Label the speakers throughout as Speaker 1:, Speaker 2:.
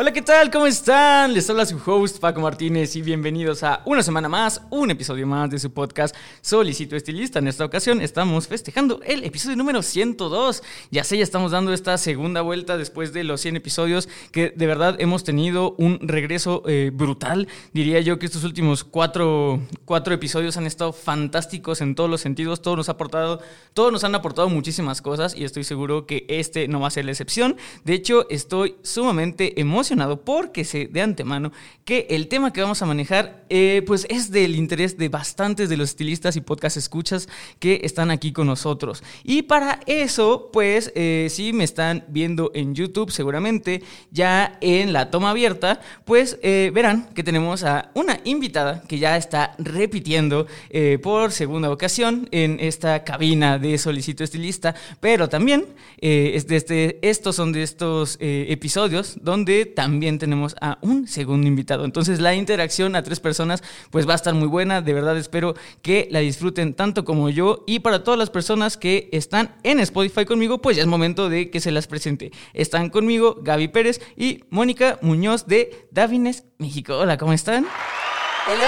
Speaker 1: Hola, ¿qué tal? ¿Cómo están? Les habla su host Paco Martínez y bienvenidos a una semana más, un episodio más de su podcast Solicito Estilista. En esta ocasión estamos festejando el episodio número 102. Ya sé, ya estamos dando esta segunda vuelta después de los 100 episodios que de verdad hemos tenido un regreso eh, brutal. Diría yo que estos últimos cuatro, cuatro episodios han estado fantásticos en todos los sentidos. Todos nos, ha aportado, todos nos han aportado muchísimas cosas y estoy seguro que este no va a ser la excepción. De hecho, estoy sumamente emocionado porque sé de antemano que el tema que vamos a manejar eh, pues es del interés de bastantes de los estilistas y podcast escuchas que están aquí con nosotros. Y para eso, pues eh, si me están viendo en YouTube seguramente ya en la toma abierta, pues eh, verán que tenemos a una invitada que ya está repitiendo por segunda ocasión en esta cabina de Solicito Estilista, pero también es este, estos son de estos episodios donde también tenemos a un segundo invitado. Entonces la interacción a tres personas pues va a estar muy buena. De verdad espero que la disfruten tanto como yo. Y para todas las personas que están en Spotify conmigo, pues ya es momento de que se las presente. Están conmigo Gaby Pérez y Mónica Muñoz de Davines, México. Hola, ¿cómo están?
Speaker 2: Hello.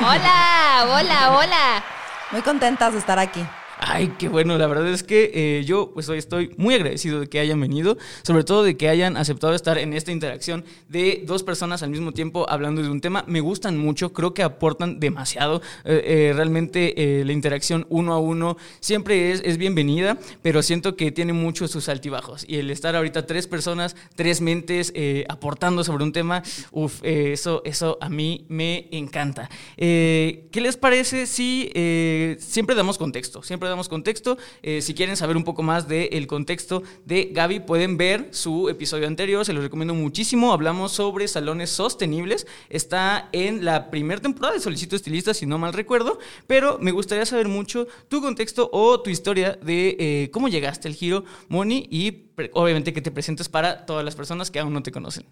Speaker 2: Hola, hola, hola.
Speaker 3: Muy contentas de estar aquí.
Speaker 1: Ay, qué bueno, la verdad es que eh, yo pues hoy estoy muy agradecido de que hayan venido, sobre todo de que hayan aceptado estar en esta interacción de dos personas al mismo tiempo hablando de un tema. Me gustan mucho, creo que aportan demasiado. Eh, eh, realmente la interacción uno a uno siempre es, es bienvenida, pero siento que tiene muchos sus altibajos. Y el estar ahorita tres personas, tres mentes aportando sobre un tema, uff, eso, eso a mí me encanta. ¿Qué les parece si siempre damos contexto? Siempre damos contexto. Eh, si quieren saber un poco más del contexto de Gaby, pueden ver su episodio anterior, se los recomiendo muchísimo. Hablamos sobre salones sostenibles. Está en la primera temporada de Solicito Estilista, si no mal recuerdo, pero me gustaría saber mucho tu contexto o tu historia de eh, cómo llegaste al giro, Moni, y obviamente que te presentes para todas las personas que aún no te conocen.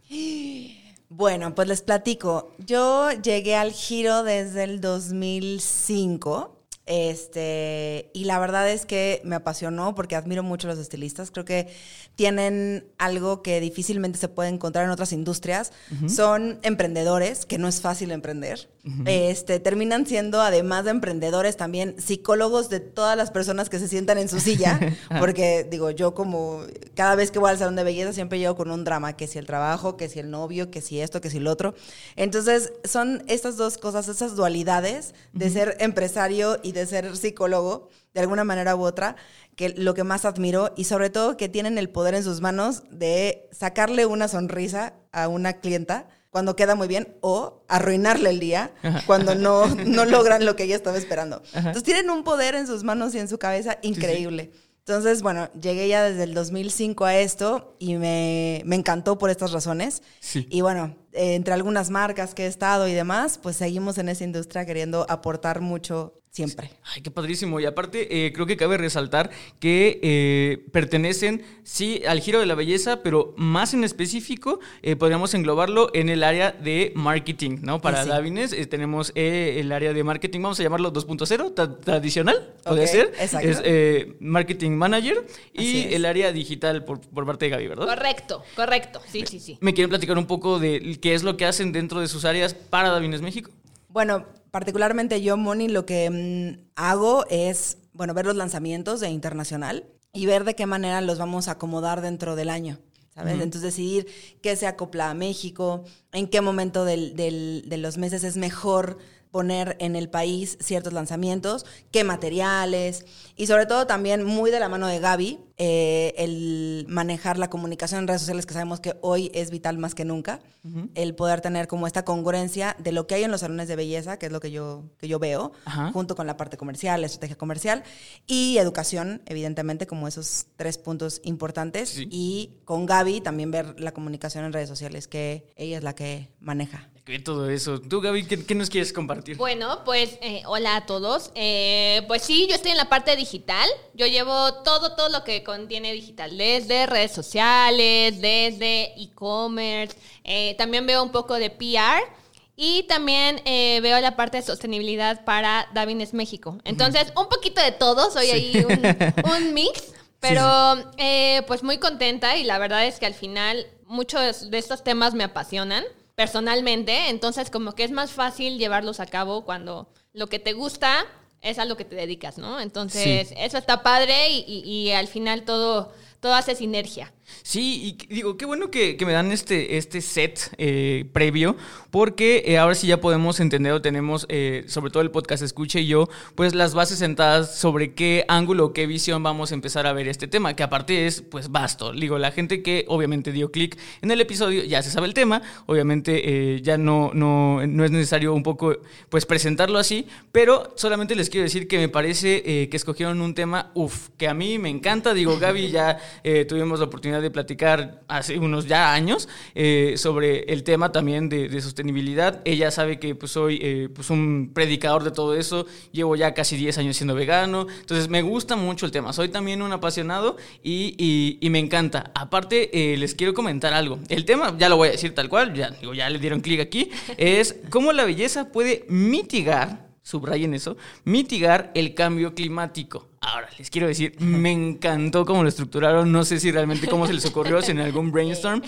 Speaker 3: Bueno, pues les platico. Yo llegué al giro desde el 2005 este, y la verdad es que me apasionó porque admiro mucho a los estilistas. Creo que tienen algo que difícilmente se puede encontrar en otras industrias. Son emprendedores, que no es fácil emprender. este, terminan siendo, además de emprendedores, también psicólogos de todas las personas que se sientan en su silla. porque, digo, yo como cada vez que voy al salón de belleza siempre llego con un drama, que si el trabajo, que si el novio, que si esto, que si el otro. Entonces, son estas dos cosas, esas dualidades de ser empresario y de ser psicólogo, de alguna manera u otra, que lo que más admiro y sobre todo que tienen el poder en sus manos de sacarle una sonrisa a una clienta cuando queda muy bien o arruinarle el día cuando no, no logran lo que ella estaba esperando. Entonces tienen un poder en sus manos y en su cabeza increíble. Entonces, bueno, llegué ya desde el 2005 a esto y me, me encantó por estas razones. Y bueno, entre algunas marcas que he estado y demás, pues seguimos en esa industria queriendo aportar mucho siempre.
Speaker 1: Ay, qué padrísimo. Y aparte, eh, creo que cabe resaltar que eh, pertenecen, sí, al giro de la belleza, pero más en específico, eh, podríamos englobarlo en el área de marketing, ¿no? Para Davines tenemos el área de marketing, vamos a llamarlo 2.0, tradicional, puede ser. Exacto. Es marketing manager y el área digital por, por, parte de Gaby, ¿verdad?
Speaker 2: Correcto, correcto. Sí, sí, sí.
Speaker 1: ¿Me quieren platicar un poco de qué es lo que hacen dentro de sus áreas para Davines México?
Speaker 3: Bueno, particularmente yo, Moni, lo que mm, hago es, bueno, ver los lanzamientos de internacional y ver de qué manera los vamos a acomodar dentro del año. ¿Sabes? Entonces decidir qué se acopla a México, en qué momento del, de los meses es mejor poner en el país ciertos lanzamientos, qué materiales y sobre todo también muy de la mano de Gaby, eh, el manejar la comunicación en redes sociales que sabemos que hoy es vital más que nunca, el poder tener como esta congruencia de lo que hay en los salones de belleza, que es lo que yo, que yo veo,
Speaker 1: Ajá.
Speaker 3: junto con la parte comercial, la estrategia comercial y educación, evidentemente, como esos tres puntos importantes.
Speaker 1: Sí.
Speaker 3: Y con Gaby también ver la comunicación en redes sociales, que ella es la que maneja.
Speaker 1: Que todo eso. Tú, Gaby, ¿qué, qué nos quieres compartir?
Speaker 4: Bueno, pues eh, hola a todos. Eh, pues sí, yo estoy en la parte digital. Yo llevo todo, todo lo que contiene digital, desde redes sociales, desde e-commerce. eh, también veo un poco de PR. Y también eh, veo la parte de sostenibilidad para Davines México. Entonces, un poquito de todo, soy ahí un, un mix. Pero eh, pues muy contenta y la verdad es que al final muchos de estos temas me apasionan personalmente, entonces como que es más fácil llevarlos a cabo cuando lo que te gusta es a lo que te dedicas, ¿no? Entonces
Speaker 1: Sí.
Speaker 4: eso está padre y, y- y al final todo, todo hace sinergia.
Speaker 1: Sí, y digo, qué bueno que, que me dan este, este set eh, previo, porque eh, ahora sí ya podemos entender o tenemos, eh, sobre todo el podcast Escuche y yo, pues las bases sentadas sobre qué ángulo, qué visión vamos a empezar a ver este tema, que aparte es pues vasto. Digo, la gente que obviamente dio clic en el episodio ya se sabe el tema, obviamente eh, ya no, no, no es necesario un poco pues presentarlo así, pero solamente les quiero decir que me parece eh, que escogieron un tema, uff, que a mí me encanta. Digo, Gaby ya eh, tuvimos la oportunidad de platicar hace unos ya años eh, sobre el tema también de, de sostenibilidad. Ella sabe que pues soy eh, pues un predicador de todo eso. Llevo ya casi 10 años siendo vegano. Entonces me gusta mucho el tema. Soy también un apasionado y, y- y me encanta. Aparte, eh, les quiero comentar algo. El tema, ya lo voy a decir tal cual, ya, digo, ya le dieron clic aquí, es cómo la belleza puede mitigar subrayen eso, mitigar el cambio climático. Ahora, les quiero decir, me encantó cómo lo estructuraron, no sé si realmente cómo se les ocurrió, si en algún brainstorm,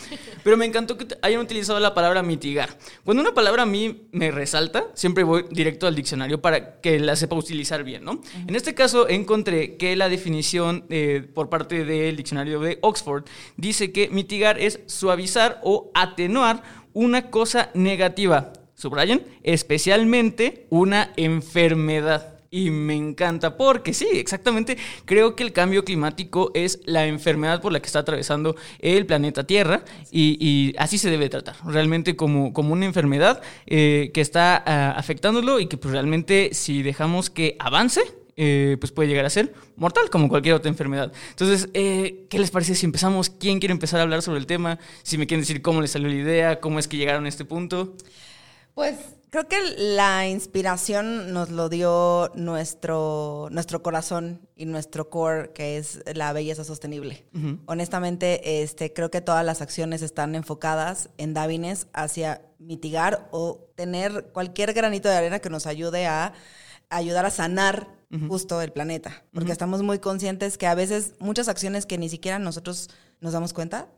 Speaker 1: pero me encantó que hayan utilizado la palabra mitigar. Cuando una palabra a mí me resalta, siempre voy directo al diccionario para que la sepa utilizar bien, ¿no? En este caso encontré que la definición eh, por parte del diccionario de Oxford dice que mitigar es suavizar o atenuar una cosa negativa subrayen, especialmente una enfermedad. Y me encanta porque sí, exactamente, creo que el cambio climático es la enfermedad por la que está atravesando el planeta Tierra y, y así se debe tratar, realmente como, como una enfermedad eh, que está ah, afectándolo y que pues realmente si dejamos que avance, eh, pues puede llegar a ser mortal como cualquier otra enfermedad. Entonces, eh, ¿qué les parece si empezamos? ¿Quién quiere empezar a hablar sobre el tema? Si me quieren decir cómo les salió la idea, cómo es que llegaron a este punto.
Speaker 3: Pues creo que la inspiración nos lo dio nuestro, nuestro corazón y nuestro core, que es la belleza sostenible. Honestamente, este, creo que todas las acciones están enfocadas en Davines hacia mitigar o tener cualquier granito de arena que nos ayude a ayudar a sanar justo el planeta. Porque estamos muy conscientes que a veces muchas acciones que ni siquiera nosotros nos damos cuenta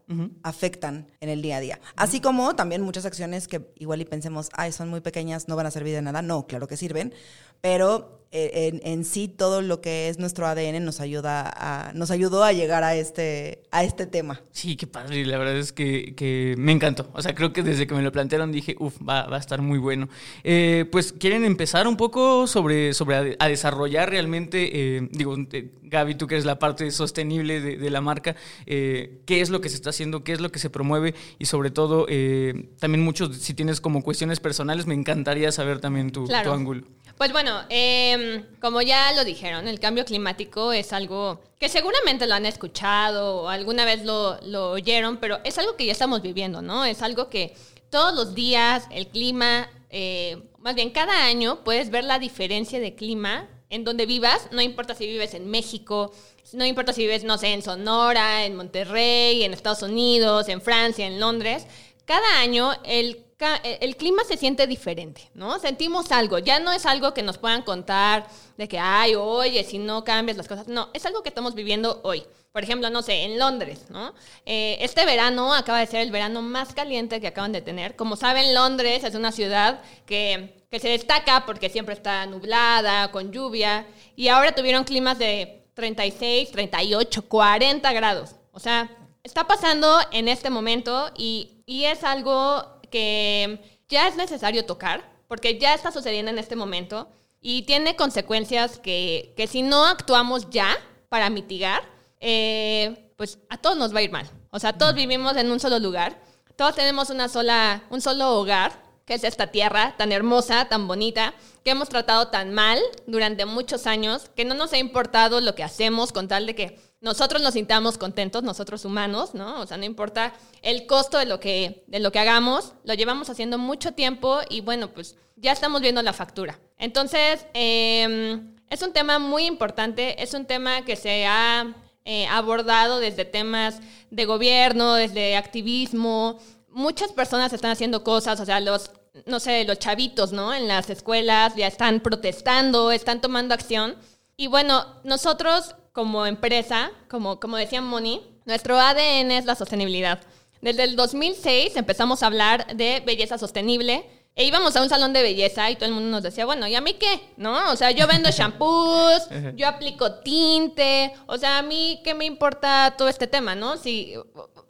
Speaker 3: afectan en el día a día. Así como también muchas acciones que igual y pensemos, ay, son muy pequeñas, no van a servir de nada. No, claro que sirven, pero eh, en, en sí todo lo que es nuestro ADN nos ayuda a, nos ayudó a llegar a este, a este tema.
Speaker 1: Sí, qué padre. La verdad es que, que me encantó. O sea, creo que desde que me lo plantearon dije, uff, va, va a estar muy bueno. Eh, pues, ¿quieren empezar un poco sobre, sobre a, a desarrollar realmente, eh, digo, eh, Gaby, tú que eres la parte sostenible de, de la marca, eh, qué es lo que se está haciendo, qué es lo que se promueve y sobre todo, eh, también muchos, si tienes como cuestiones personales, me encantaría saber también tu,
Speaker 4: Claro.
Speaker 1: tu ángulo.
Speaker 4: Pues bueno, em, como ya lo dijeron, el cambio climático es algo que seguramente lo han escuchado o alguna vez lo, lo oyeron, pero es algo que ya estamos viviendo, ¿no? Es algo que todos los días el clima, eh, más bien cada año puedes ver la diferencia de clima en donde vivas, no importa si vives en México, no importa si vives, no sé, en Sonora, en Monterrey, en Estados Unidos, en Francia, en Londres, cada año el, ca- el clima se siente diferente, ¿no? Sentimos algo, ya no es algo que nos puedan contar de que, ay, oye, si no cambias las cosas, no, es algo que estamos viviendo hoy. Por ejemplo, no sé, en Londres, ¿no? Eh, este verano acaba de ser el verano más caliente que acaban de tener. Como saben, Londres es una ciudad que, que se destaca porque siempre está nublada, con lluvia, y ahora tuvieron climas de 36, 38, 40 grados. O sea, está pasando en este momento y, y es algo que ya es necesario tocar porque ya está sucediendo en este momento y tiene consecuencias que, que si no actuamos ya para mitigar, eh, pues a todos nos va a ir mal. O sea, todos vivimos en un solo lugar, todos tenemos una sola, un solo hogar, que es esta tierra tan hermosa, tan bonita, que hemos tratado tan mal durante muchos años, que no nos ha importado lo que hacemos con tal de que nosotros nos sintamos contentos, nosotros humanos, ¿no? O sea, no importa el costo de lo que, de lo que hagamos, lo llevamos haciendo mucho tiempo y bueno, pues ya estamos viendo la factura. Entonces, em, es un tema muy importante, es un tema que se ha eh, abordado desde temas de gobierno, desde activismo. Muchas personas están haciendo cosas, o sea, los, no sé, los chavitos, ¿no? En las escuelas ya están protestando, están tomando acción. Y bueno, nosotros como empresa, como, como decía Moni, nuestro ADN es la sostenibilidad. Desde el 2006 empezamos a hablar de belleza sostenible e íbamos a un salón de belleza y todo el mundo nos decía, bueno, ¿y a mí qué? ¿No? O sea, yo vendo shampoos, yo aplico tinte, o sea, a mí qué me importa todo este tema, ¿no? Si,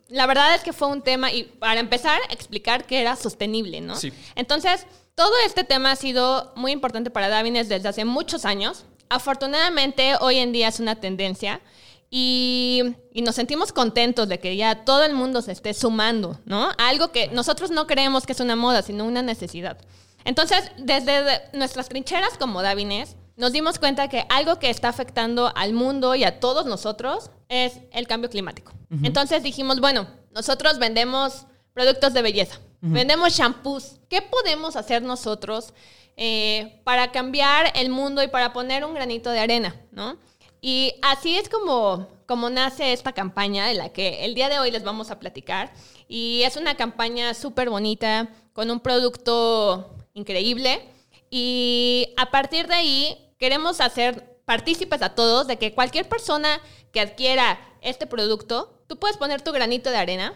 Speaker 4: la verdad es que fue un tema, y para empezar, explicar que era sostenible, ¿no?
Speaker 1: Sí.
Speaker 4: Entonces, todo este tema ha sido muy importante para Davines desde hace muchos años. Afortunadamente, hoy en día es una tendencia. Y, y, nos sentimos contentos de que ya todo el mundo se esté sumando, ¿no? Algo que nosotros no creemos que es una moda, sino una necesidad. Entonces, desde nuestras trincheras como Davines, nos dimos cuenta que algo que está afectando al mundo y a todos nosotros es el cambio climático. Entonces dijimos, bueno, nosotros vendemos productos de belleza, vendemos shampoos. ¿Qué podemos hacer nosotros eh, para cambiar el mundo y para poner un granito de arena, ¿no? Y así es como, como nace esta campaña de la que el día de hoy les vamos a platicar. Y es una campaña súper bonita, con un producto increíble. Y a partir de ahí queremos hacer partícipes a todos de que cualquier persona que adquiera este producto, tú puedes poner tu granito de arena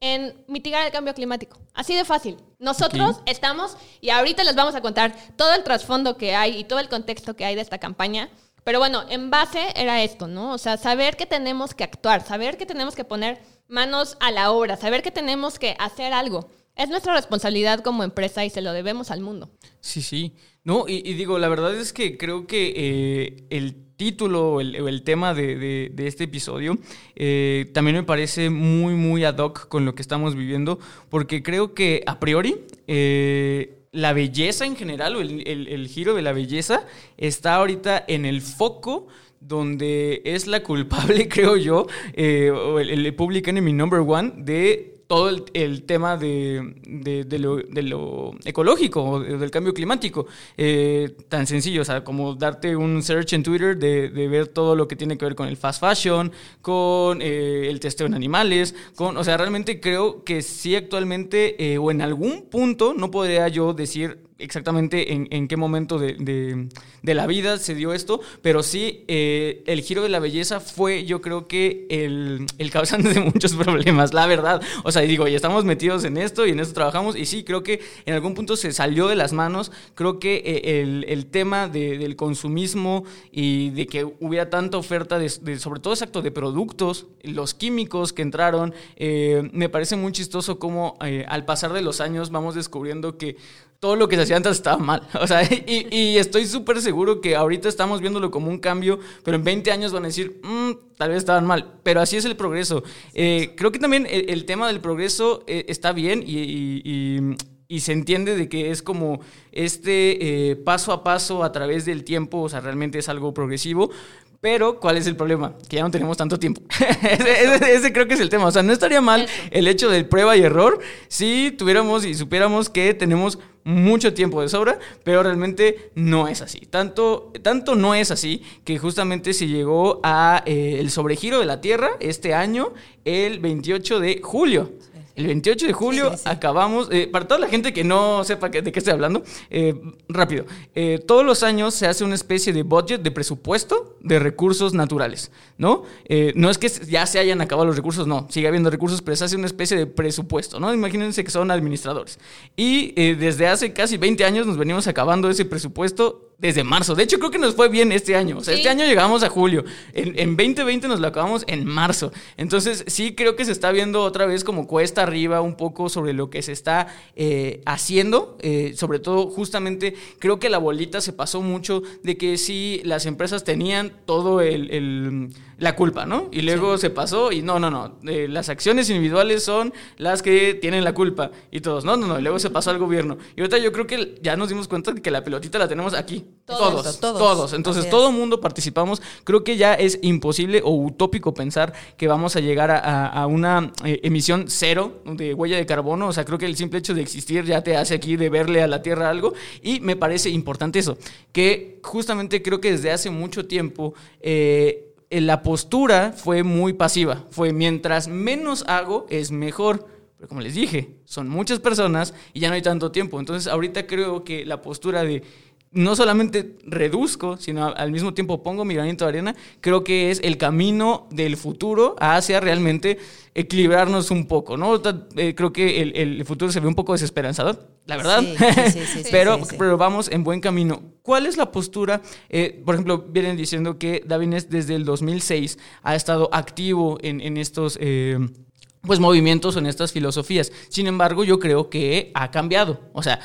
Speaker 4: en mitigar el cambio climático. Así de fácil. Nosotros estamos, y ahorita les vamos a contar todo el trasfondo que hay y todo el contexto que hay de esta campaña. Pero bueno, en base era esto, ¿no? O sea, saber que tenemos que actuar, saber que tenemos que poner manos a la obra, saber que tenemos que hacer algo. Es nuestra responsabilidad como empresa y se lo debemos al mundo.
Speaker 1: Sí, sí. No, y, digo, la verdad es que creo que eh, el título o el, tema de, este episodio eh, también me parece muy, muy ad hoc con lo que estamos viviendo, porque creo que a priori eh, la belleza en general o el, giro de la belleza está ahorita en el foco donde es la culpable, creo yo, eh, o el, el Public Enemy number one de todo el, tema de, de, lo, ecológico o del cambio climático. Eh, tan sencillo, o sea, como darte un search en Twitter de, ver todo lo que tiene que ver con el fast fashion, con eh, el testeo en animales, con, o sea, realmente creo que sí actualmente, eh, o en algún punto, no podría yo decir exactamente en, qué momento de, la vida se dio esto, pero sí, eh, el giro de la belleza fue, yo creo que el, el, causante de muchos problemas, la verdad. O sea, digo, ya estamos metidos en esto y en esto trabajamos, y sí, creo que en algún punto se salió de las manos. Creo que eh, el, tema del consumismo y de que hubiera tanta oferta, de, sobre todo exacto, de productos, los químicos que entraron, eh, me parece muy chistoso cómo al pasar de los años vamos descubriendo que todo lo que se hacía antes estaba mal. O sea, y, estoy súper seguro que ahorita estamos viéndolo como un cambio, pero en 20 años van a decir, mm, tal vez estaban mal. Pero así es el progreso. Eh, creo que también el, tema del progreso eh, está bien y, se entiende de que es como este eh, paso a paso a través del tiempo, o sea, realmente es algo progresivo. Pero, ¿cuál es el problema? Que ya no tenemos tanto tiempo. ese, creo que es el tema. O sea, no estaría mal el hecho del prueba y error si tuviéramos y supiéramos que tenemos mucho tiempo de sobra, pero realmente no es así. Tanto, tanto no es así que justamente se llegó a eh, el sobregiro de la Tierra este año, el 28 de julio. El 28 de julio acabamos, eh, para toda la gente que no sepa de qué estoy hablando, eh, rápido, eh, todos los años se hace una especie de budget, de presupuesto de recursos naturales, ¿no? no es que ya se hayan acabado los recursos, no, sigue habiendo recursos, pero se hace una especie de presupuesto, ¿no? Imagínense que son administradores. Y desde hace casi 20 años nos venimos acabando ese presupuesto desde marzo. De hecho, creo que nos fue bien este año. O sea,
Speaker 4: Sí.
Speaker 1: este año llegamos a julio. En, en 2020 nos lo acabamos en marzo. Entonces, sí creo que se está viendo otra vez como cuesta arriba un poco sobre lo que se está eh, haciendo. Eh, sobre todo, justamente, creo que la bolita se pasó mucho de que sí, las empresas tenían todo el, el- la culpa, ¿no? Y luego se pasó y no, no, no. eh, las acciones individuales son las que tienen la culpa. Y todos, no, no, no. Y luego se pasó al gobierno. Y ahorita yo creo que ya nos dimos cuenta de que la pelotita la tenemos aquí.
Speaker 4: Todos.
Speaker 1: Todos.
Speaker 3: Todos.
Speaker 1: Todos. Entonces, todo mundo participamos. Creo que ya es imposible o utópico pensar que vamos a llegar a, a- a una eh, emisión cero de huella de carbono. O sea, creo que el simple hecho de existir ya te hace aquí de verle a la Tierra algo. Y me parece importante eso, que justamente creo que desde hace mucho tiempo... eh, la postura fue muy pasiva. Fue mientras menos hago es mejor. Pero como les dije, son muchas personas y ya no hay tanto tiempo. Entonces ahorita creo que la postura de no solamente reduzco, sino al mismo tiempo pongo mi granito de arena, creo que es el camino del futuro hacia realmente equilibrarnos un poco, ¿no? Eh, creo que el, el futuro se ve un poco desesperanzador, la verdad.
Speaker 3: Sí, sí, sí,
Speaker 1: pero, pero vamos en buen camino. ¿Cuál es la postura? Eh, por ejemplo, vienen diciendo que Davines desde el 2006 ha estado activo en, en estos... eh, pues movimientos en estas filosofías. Sin embargo, yo creo que ha cambiado. O sea,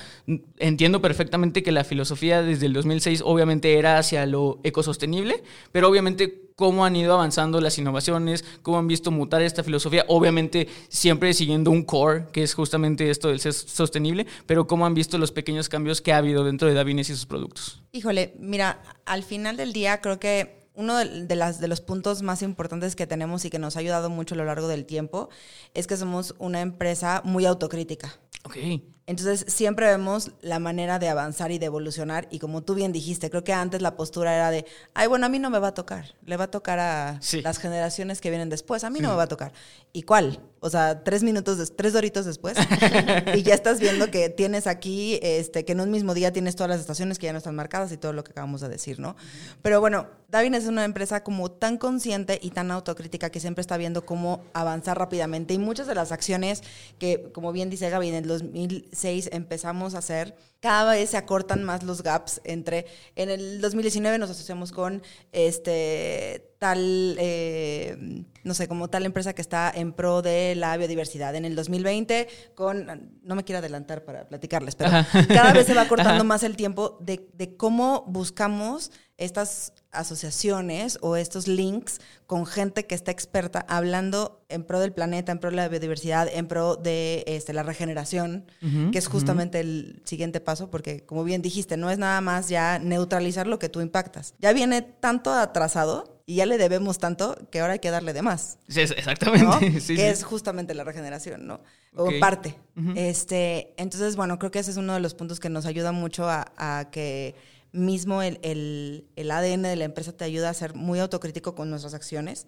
Speaker 1: entiendo perfectamente que la filosofía desde el 2006 obviamente era hacia lo ecosostenible, pero obviamente cómo han ido avanzando las innovaciones, cómo han visto mutar esta filosofía, obviamente siempre siguiendo un core, que es justamente esto del ser sostenible, pero cómo han visto los pequeños cambios que ha habido dentro de Davines y sus productos.
Speaker 3: Híjole, mira, al final del día creo que uno de, de las, de los puntos más importantes que tenemos y que nos ha ayudado mucho a lo largo del tiempo es que somos una empresa muy autocrítica.
Speaker 1: Ok.
Speaker 3: Entonces siempre vemos la manera de avanzar y de evolucionar y como tú bien dijiste, creo que antes la postura era de, ay, bueno, a mí no me va a tocar, le va a tocar a
Speaker 1: Sí.
Speaker 3: las generaciones que vienen después, a mí no me va a tocar. ¿Y cuál? O sea, tres minutos, des- tres doritos después y ya estás viendo que tienes aquí, este, que en un mismo día tienes todas las estaciones que ya no están marcadas y todo lo que acabamos de decir, ¿no? Pero bueno, Davin es una empresa como tan consciente y tan autocrítica que siempre está viendo cómo avanzar rápidamente y muchas de las acciones que, como bien dice Gaby, en el 2006 empezamos a hacer, cada vez se acortan más los gaps entre, en el 2019 nos asociamos con este tal, eh, no sé, como tal empresa que está en pro de la biodiversidad. En el 2020 con, no me quiero adelantar para platicarles, pero cada vez se va cortando más el tiempo de, de cómo buscamos estas asociaciones o estos links con gente que está experta hablando en pro del planeta, en pro de la biodiversidad, en pro de este, la regeneración, que es justamente el siguiente paso, porque como bien dijiste, no es nada más ya neutralizar lo que tú impactas. Ya viene tanto atrasado y ya le debemos tanto que ahora hay que darle de más.
Speaker 1: Sí, exactamente.
Speaker 3: ¿no?
Speaker 1: Sí,
Speaker 3: que
Speaker 1: sí.
Speaker 3: es justamente la regeneración, ¿no? O
Speaker 1: Ok.
Speaker 3: en parte. este, entonces, bueno, creo que ese es uno de los puntos que nos ayuda mucho a, a que mismo el, el- el ADN de la empresa te ayuda a ser muy autocrítico con nuestras acciones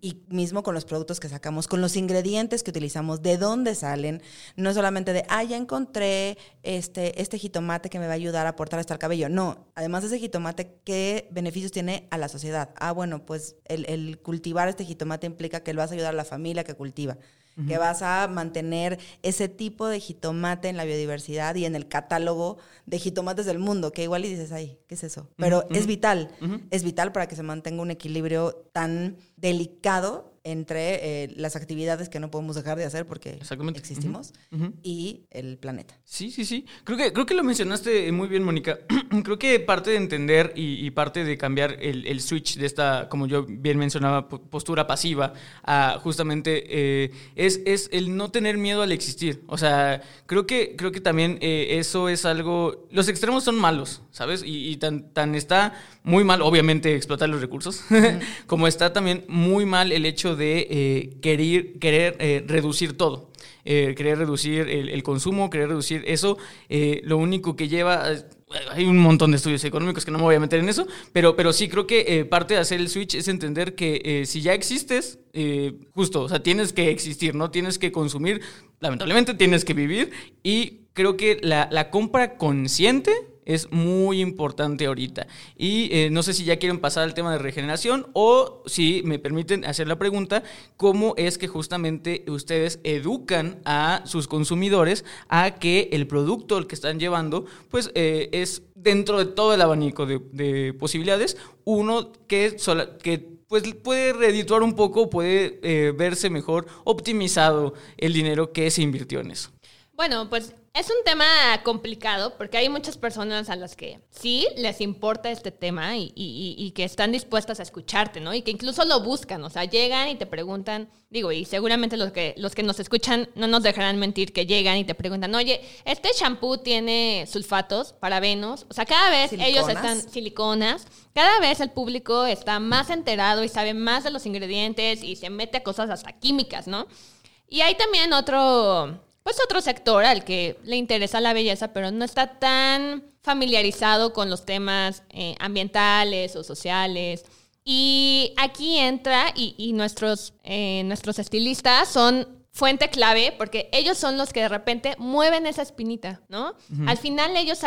Speaker 3: y mismo con los productos que sacamos, con los ingredientes que utilizamos, de dónde salen, no solamente de, ah, ya encontré este, este jitomate que me va a ayudar a aportar hasta el cabello. No, además de ese jitomate, ¿qué beneficios tiene a la sociedad? Ah, bueno, pues el, el cultivar este jitomate implica que le vas a ayudar a la familia que cultiva. Que vas a mantener ese tipo de jitomate en la biodiversidad y en el catálogo de jitomates del mundo, que igual y dices, ay, ¿qué es eso? Pero es vital, es vital para que se mantenga un equilibrio tan delicado entre eh, las actividades que no podemos dejar de hacer porque existimos
Speaker 1: Ujú, ujú.
Speaker 3: y el planeta.
Speaker 1: Sí, sí, sí. Creo que, creo que lo mencionaste muy bien, Mónica. creo que parte de entender y, y parte de cambiar el, el switch de esta, como yo bien mencionaba, po- postura pasiva, a justamente eh, es, es el no tener miedo al existir. O sea, creo que, creo que también eh, eso es algo... Los extremos son malos, ¿sabes? Y, y tan, tan está muy mal, obviamente, explotar los recursos, como está también muy mal el hecho de eh, querer, eh, reducir todo eh, querer reducir el, el consumo, querer reducir eso, eh, lo único que lleva... Hay un montón de estudios económicos que no me voy a meter en eso, pero, pero sí creo que parte de hacer el switch es entender que si ya existes, justo, o sea, tienes que existir, ¿no? Tienes que consumir, lamentablemente tienes que vivir y creo que la, la compra consciente es muy importante ahorita. Y eh, no sé si ya quieren pasar al tema de regeneración o si me permiten hacer la pregunta, ¿cómo es que justamente ustedes educan a sus consumidores a que el producto el que están llevando pues eh, es dentro de todo el abanico de, posibilidades, uno que, que pues puede redituar un poco, puede eh, verse mejor optimizado el dinero que se invirtió en eso.
Speaker 4: Bueno, pues es un tema complicado porque hay muchas personas a las que sí les importa este tema y, que están dispuestas a escucharte, ¿no? Y que incluso lo buscan, o sea, llegan y te preguntan, digo, y seguramente los que, los que nos escuchan no nos dejarán mentir que llegan y te preguntan, oye, este shampoo tiene sulfatos, parabenos, o sea, cada vez ellos están siliconas, cada vez el público está más enterado y sabe más de los ingredientes y se mete a cosas hasta químicas, ¿no? Y hay también otro pues otro sector al que le interesa la belleza, pero no está tan familiarizado con los temas eh, ambientales o sociales. Y aquí entra, y, nuestros, eh, nuestros estilistas son fuente clave porque ellos son los que de repente mueven esa espinita, ¿no? Al final ellos,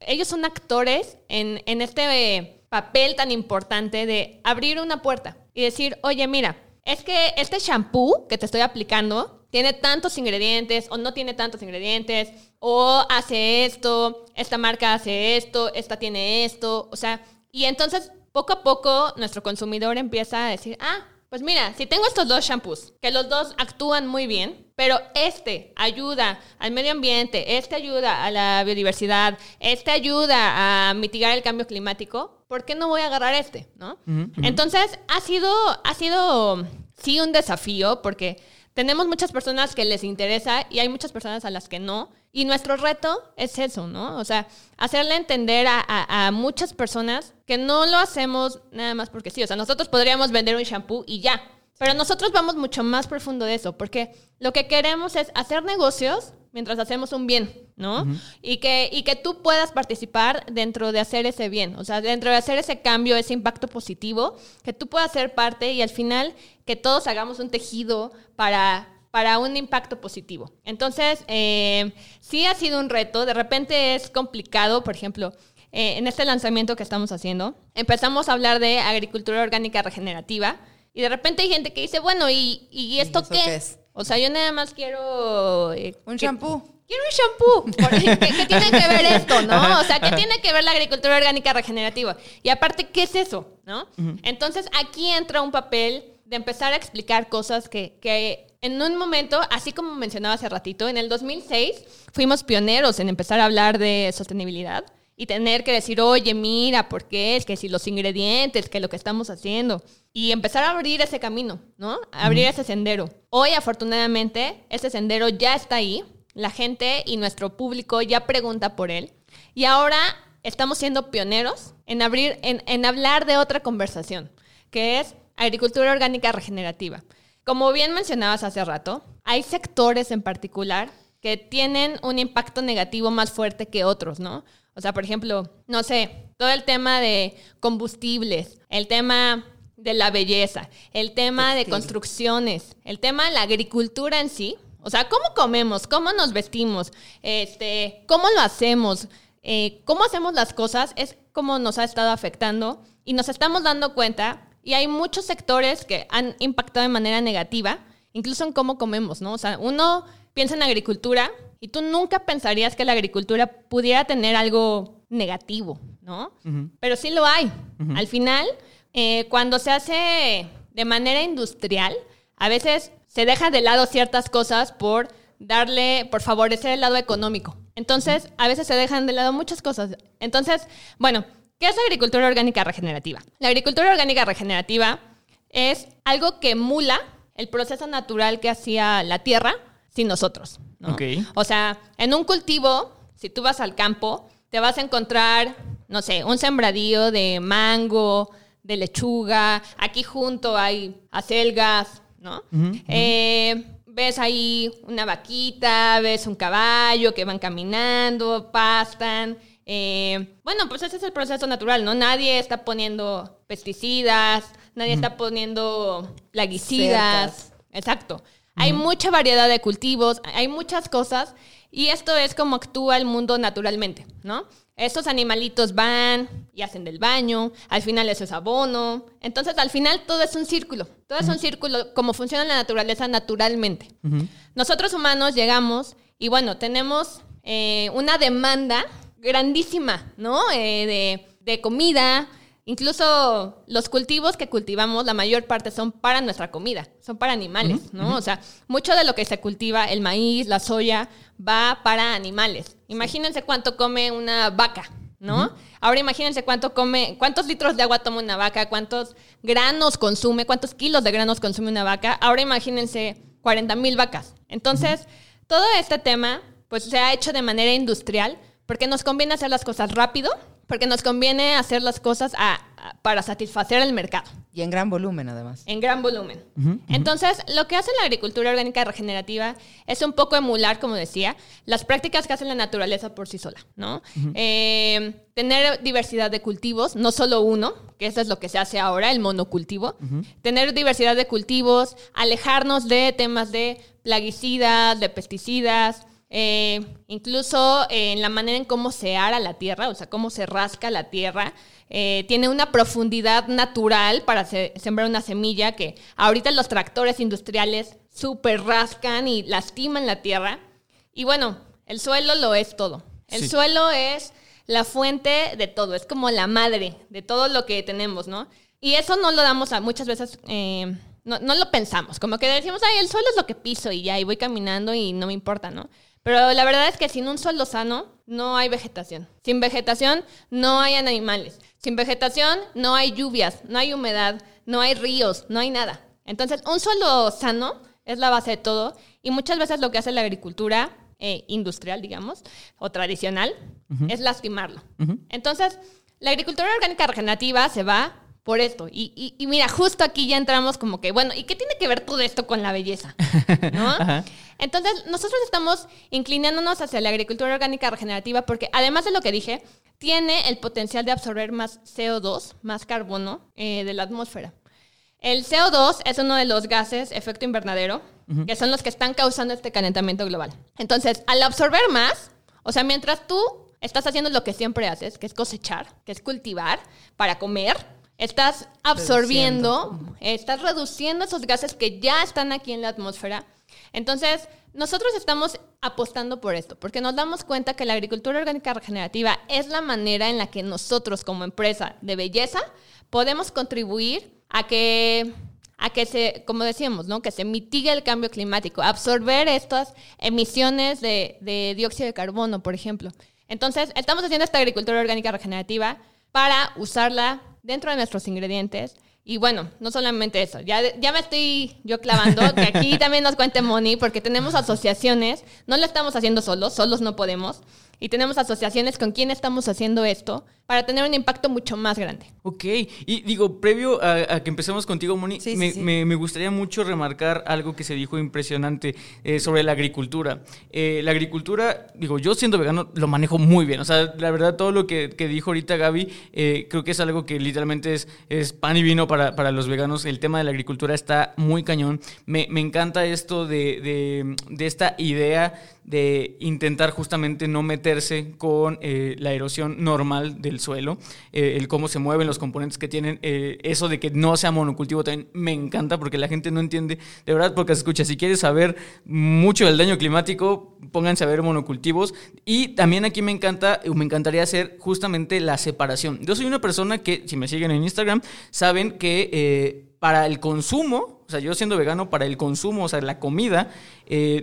Speaker 4: ellos son actores en, en este papel tan importante de abrir una puerta y decir, oye, mira, es que este shampoo que te estoy aplicando tiene tantos ingredientes o no tiene tantos ingredientes, o hace esto, esta marca hace esto, esta tiene esto, o sea, y entonces poco a poco nuestro consumidor empieza a decir, ah, pues mira, si tengo estos dos shampoos, que los dos actúan muy bien, pero este ayuda al medio ambiente, este ayuda a la biodiversidad, este ayuda a mitigar el cambio climático, ¿por qué no voy a agarrar este? ¿no? Entonces, ha sido, ha sido, sí, un desafío, porque tenemos muchas personas que les interesa y hay muchas personas a las que no. Y nuestro reto es eso, ¿no? O sea, hacerle entender a, muchas personas que no lo hacemos nada más porque sí. O sea, nosotros podríamos vender un shampoo y ya. Pero nosotros vamos mucho más profundo de eso, porque lo que queremos es hacer negocios mientras hacemos un bien, ¿no? y, que, y que tú puedas participar dentro de hacer ese bien, o sea, dentro de hacer ese cambio, ese impacto positivo, que tú puedas ser parte y al final que todos hagamos un tejido para, para un impacto positivo. Entonces, eh, sí ha sido un reto, de repente es complicado, por ejemplo, eh, en este lanzamiento que estamos haciendo, empezamos a hablar de agricultura orgánica regenerativa y de repente hay gente que dice, bueno, ¿y, y esto qué? es? O sea, yo nada más quiero...
Speaker 3: Eh, un shampoo.
Speaker 4: Quiero un shampoo. ¿Qué, tiene que ver esto, no? O sea, ¿qué tiene que ver la agricultura orgánica regenerativa? Y aparte, ¿qué es eso, no? Entonces, aquí entra un papel de empezar a explicar cosas que, que en un momento, así como mencionaba hace ratito, en el 2006 fuimos pioneros en empezar a hablar de sostenibilidad y tener que decir, oye, mira, ¿por qué? Es que si los ingredientes, que lo que estamos haciendo. Y empezar a abrir ese camino, ¿no? Abrir ese sendero. Hoy, afortunadamente, ese sendero ya está ahí. La gente y nuestro público ya pregunta por él. Y ahora estamos siendo pioneros en, abrir, en, en hablar de otra conversación, que es agricultura orgánica regenerativa. Como bien mencionabas hace rato, hay sectores en particular que tienen un impacto negativo más fuerte que otros, ¿no? O sea, por ejemplo, no sé, todo el tema de combustibles, el tema de la belleza, el tema de construcciones, el tema de la agricultura en sí. O sea, cómo comemos, cómo nos vestimos, este, cómo lo hacemos, eh, cómo hacemos las cosas, es como nos ha estado afectando y nos estamos dando cuenta. Y hay muchos sectores que han impactado de manera negativa, incluso en cómo comemos, ¿no? O sea, uno piensa en agricultura y tú nunca pensarías que la agricultura pudiera tener algo negativo, ¿no? Pero sí lo hay. Al final, eh, cuando se hace de manera industrial, a veces se deja de lado ciertas cosas por darle, por favorecer el lado económico. Entonces, a veces se dejan de lado muchas cosas. Entonces, bueno, ¿qué es agricultura orgánica regenerativa? La agricultura orgánica regenerativa es algo que emula el proceso natural que hacía la tierra sin nosotros. O sea, en un cultivo, si tú vas al campo, te vas a encontrar, no sé, un sembradío de mango, de lechuga, aquí junto hay acelgas, ¿no? Eh, ves ahí una vaquita, ves un caballo que van caminando, pastan. Eh, bueno, pues ese es el proceso natural, ¿no? Nadie está poniendo pesticidas, nadie está poniendo plaguicidas. Exacto. Hay mucha variedad de cultivos, hay muchas cosas y esto es como actúa el mundo naturalmente, ¿no? Estos animalitos van y hacen del baño, al final eso es abono. Entonces, al final todo es un círculo. Todo es un círculo, como funciona la naturaleza naturalmente. Nosotros humanos llegamos y bueno, tenemos eh, una demanda grandísima, ¿no? Eh, de, de comida, Incluso los cultivos que cultivamos, la mayor parte son para nuestra comida, son para animales, ¿no? O sea, mucho de lo que se cultiva, el maíz, la soya, va para animales. Imagínense cuánto come una vaca, ¿no? Ahora imagínense cuánto come, cuántos litros de agua toma una vaca, cuántos granos consume, cuántos kilos de granos consume una vaca. Ahora imagínense 40 mil vacas. Entonces, todo este tema, pues se ha hecho de manera industrial porque nos conviene hacer las cosas rápido porque nos conviene hacer las cosas para satisfacer el mercado.
Speaker 3: Y en gran volumen, además.
Speaker 4: En gran volumen. Entonces, lo que hace la agricultura orgánica regenerativa es un poco emular, como decía, las prácticas que hace la naturaleza por sí sola, ¿no? Eh, tener diversidad de cultivos, no solo uno, que eso es lo que se hace ahora, el monocultivo. Tener diversidad de cultivos, alejarnos de temas de plaguicidas, de pesticidas, eh, incluso en la manera en cómo se ara la tierra, o sea, cómo se rasca la tierra. Eh, tiene una profundidad natural para sembrar una semilla que ahorita los tractores industriales súper rascan y lastiman la tierra. Y bueno, el suelo lo es todo. El suelo es la fuente de todo, es como la madre de todo lo que tenemos, ¿no? Y eso no lo damos a muchas veces, eh, no, no, lo pensamos, como que decimos, ay, el suelo es lo que piso y ya, y voy caminando y no me importa, ¿no? Pero la verdad es que sin un suelo sano no hay vegetación. Sin vegetación no hay animales. Sin vegetación no hay lluvias, no hay humedad, no hay ríos, no hay nada. Entonces, un suelo sano es la base de todo y muchas veces lo que hace la agricultura eh, industrial, digamos, o tradicional, es lastimarlo. Entonces, la agricultura orgánica regenerativa se va por esto. Y, mira, justo aquí ya entramos como que, bueno, ¿y qué tiene que ver todo esto con la belleza? ¿No? Entonces, nosotros estamos inclinándonos hacia la agricultura orgánica regenerativa porque, además de lo que dije, tiene el potencial de absorber más CO2, más carbono eh, de la atmósfera. El CO2 es uno de los gases efecto invernadero, que son los que están causando este calentamiento global. Entonces, al absorber más, o sea, mientras tú estás haciendo lo que siempre haces, que es cosechar, que es cultivar para comer, Estás absorbiendo, estás reduciendo esos gases que ya están aquí en la atmósfera. Entonces, nosotros estamos apostando por esto, porque nos damos cuenta que la agricultura orgánica regenerativa es la manera en la que nosotros como empresa de belleza podemos contribuir a que a que se, como decíamos, ¿no? que se mitigue el cambio climático, absorber estas emisiones de, de dióxido de carbono, por ejemplo. Entonces, estamos haciendo esta agricultura orgánica regenerativa para usarla dentro de nuestros ingredientes. Y bueno, no solamente eso, ya, ya me estoy yo clavando, que aquí también nos cuente Moni, porque tenemos asociaciones, no lo estamos haciendo solos, solos no podemos, y tenemos asociaciones con quien estamos haciendo esto para tener un impacto mucho más grande.
Speaker 1: Ok, y digo, previo a, que empecemos contigo, Moni, me, gustaría mucho remarcar algo que se dijo impresionante eh, sobre la agricultura. Eh, la agricultura, digo, yo siendo vegano lo manejo muy bien, o sea, la verdad todo lo que, dijo ahorita Gaby, eh, creo que es algo que literalmente es, es pan y vino para, para, los veganos. El tema de la agricultura está muy cañón. Me, encanta esto de, de, de esta idea de intentar justamente no con eh, la erosión normal del suelo, eh, el cómo se mueven los componentes que tienen, eh, eso de que no sea monocultivo también me encanta porque la gente no entiende, de verdad, porque escucha, si quieres saber mucho del daño climático, pónganse a ver monocultivos y también aquí me encanta, me encantaría hacer justamente la separación. Yo soy una persona que, si me siguen en Instagram, saben que para el consumo, o sea, yo siendo vegano, para el consumo, o sea, la comida,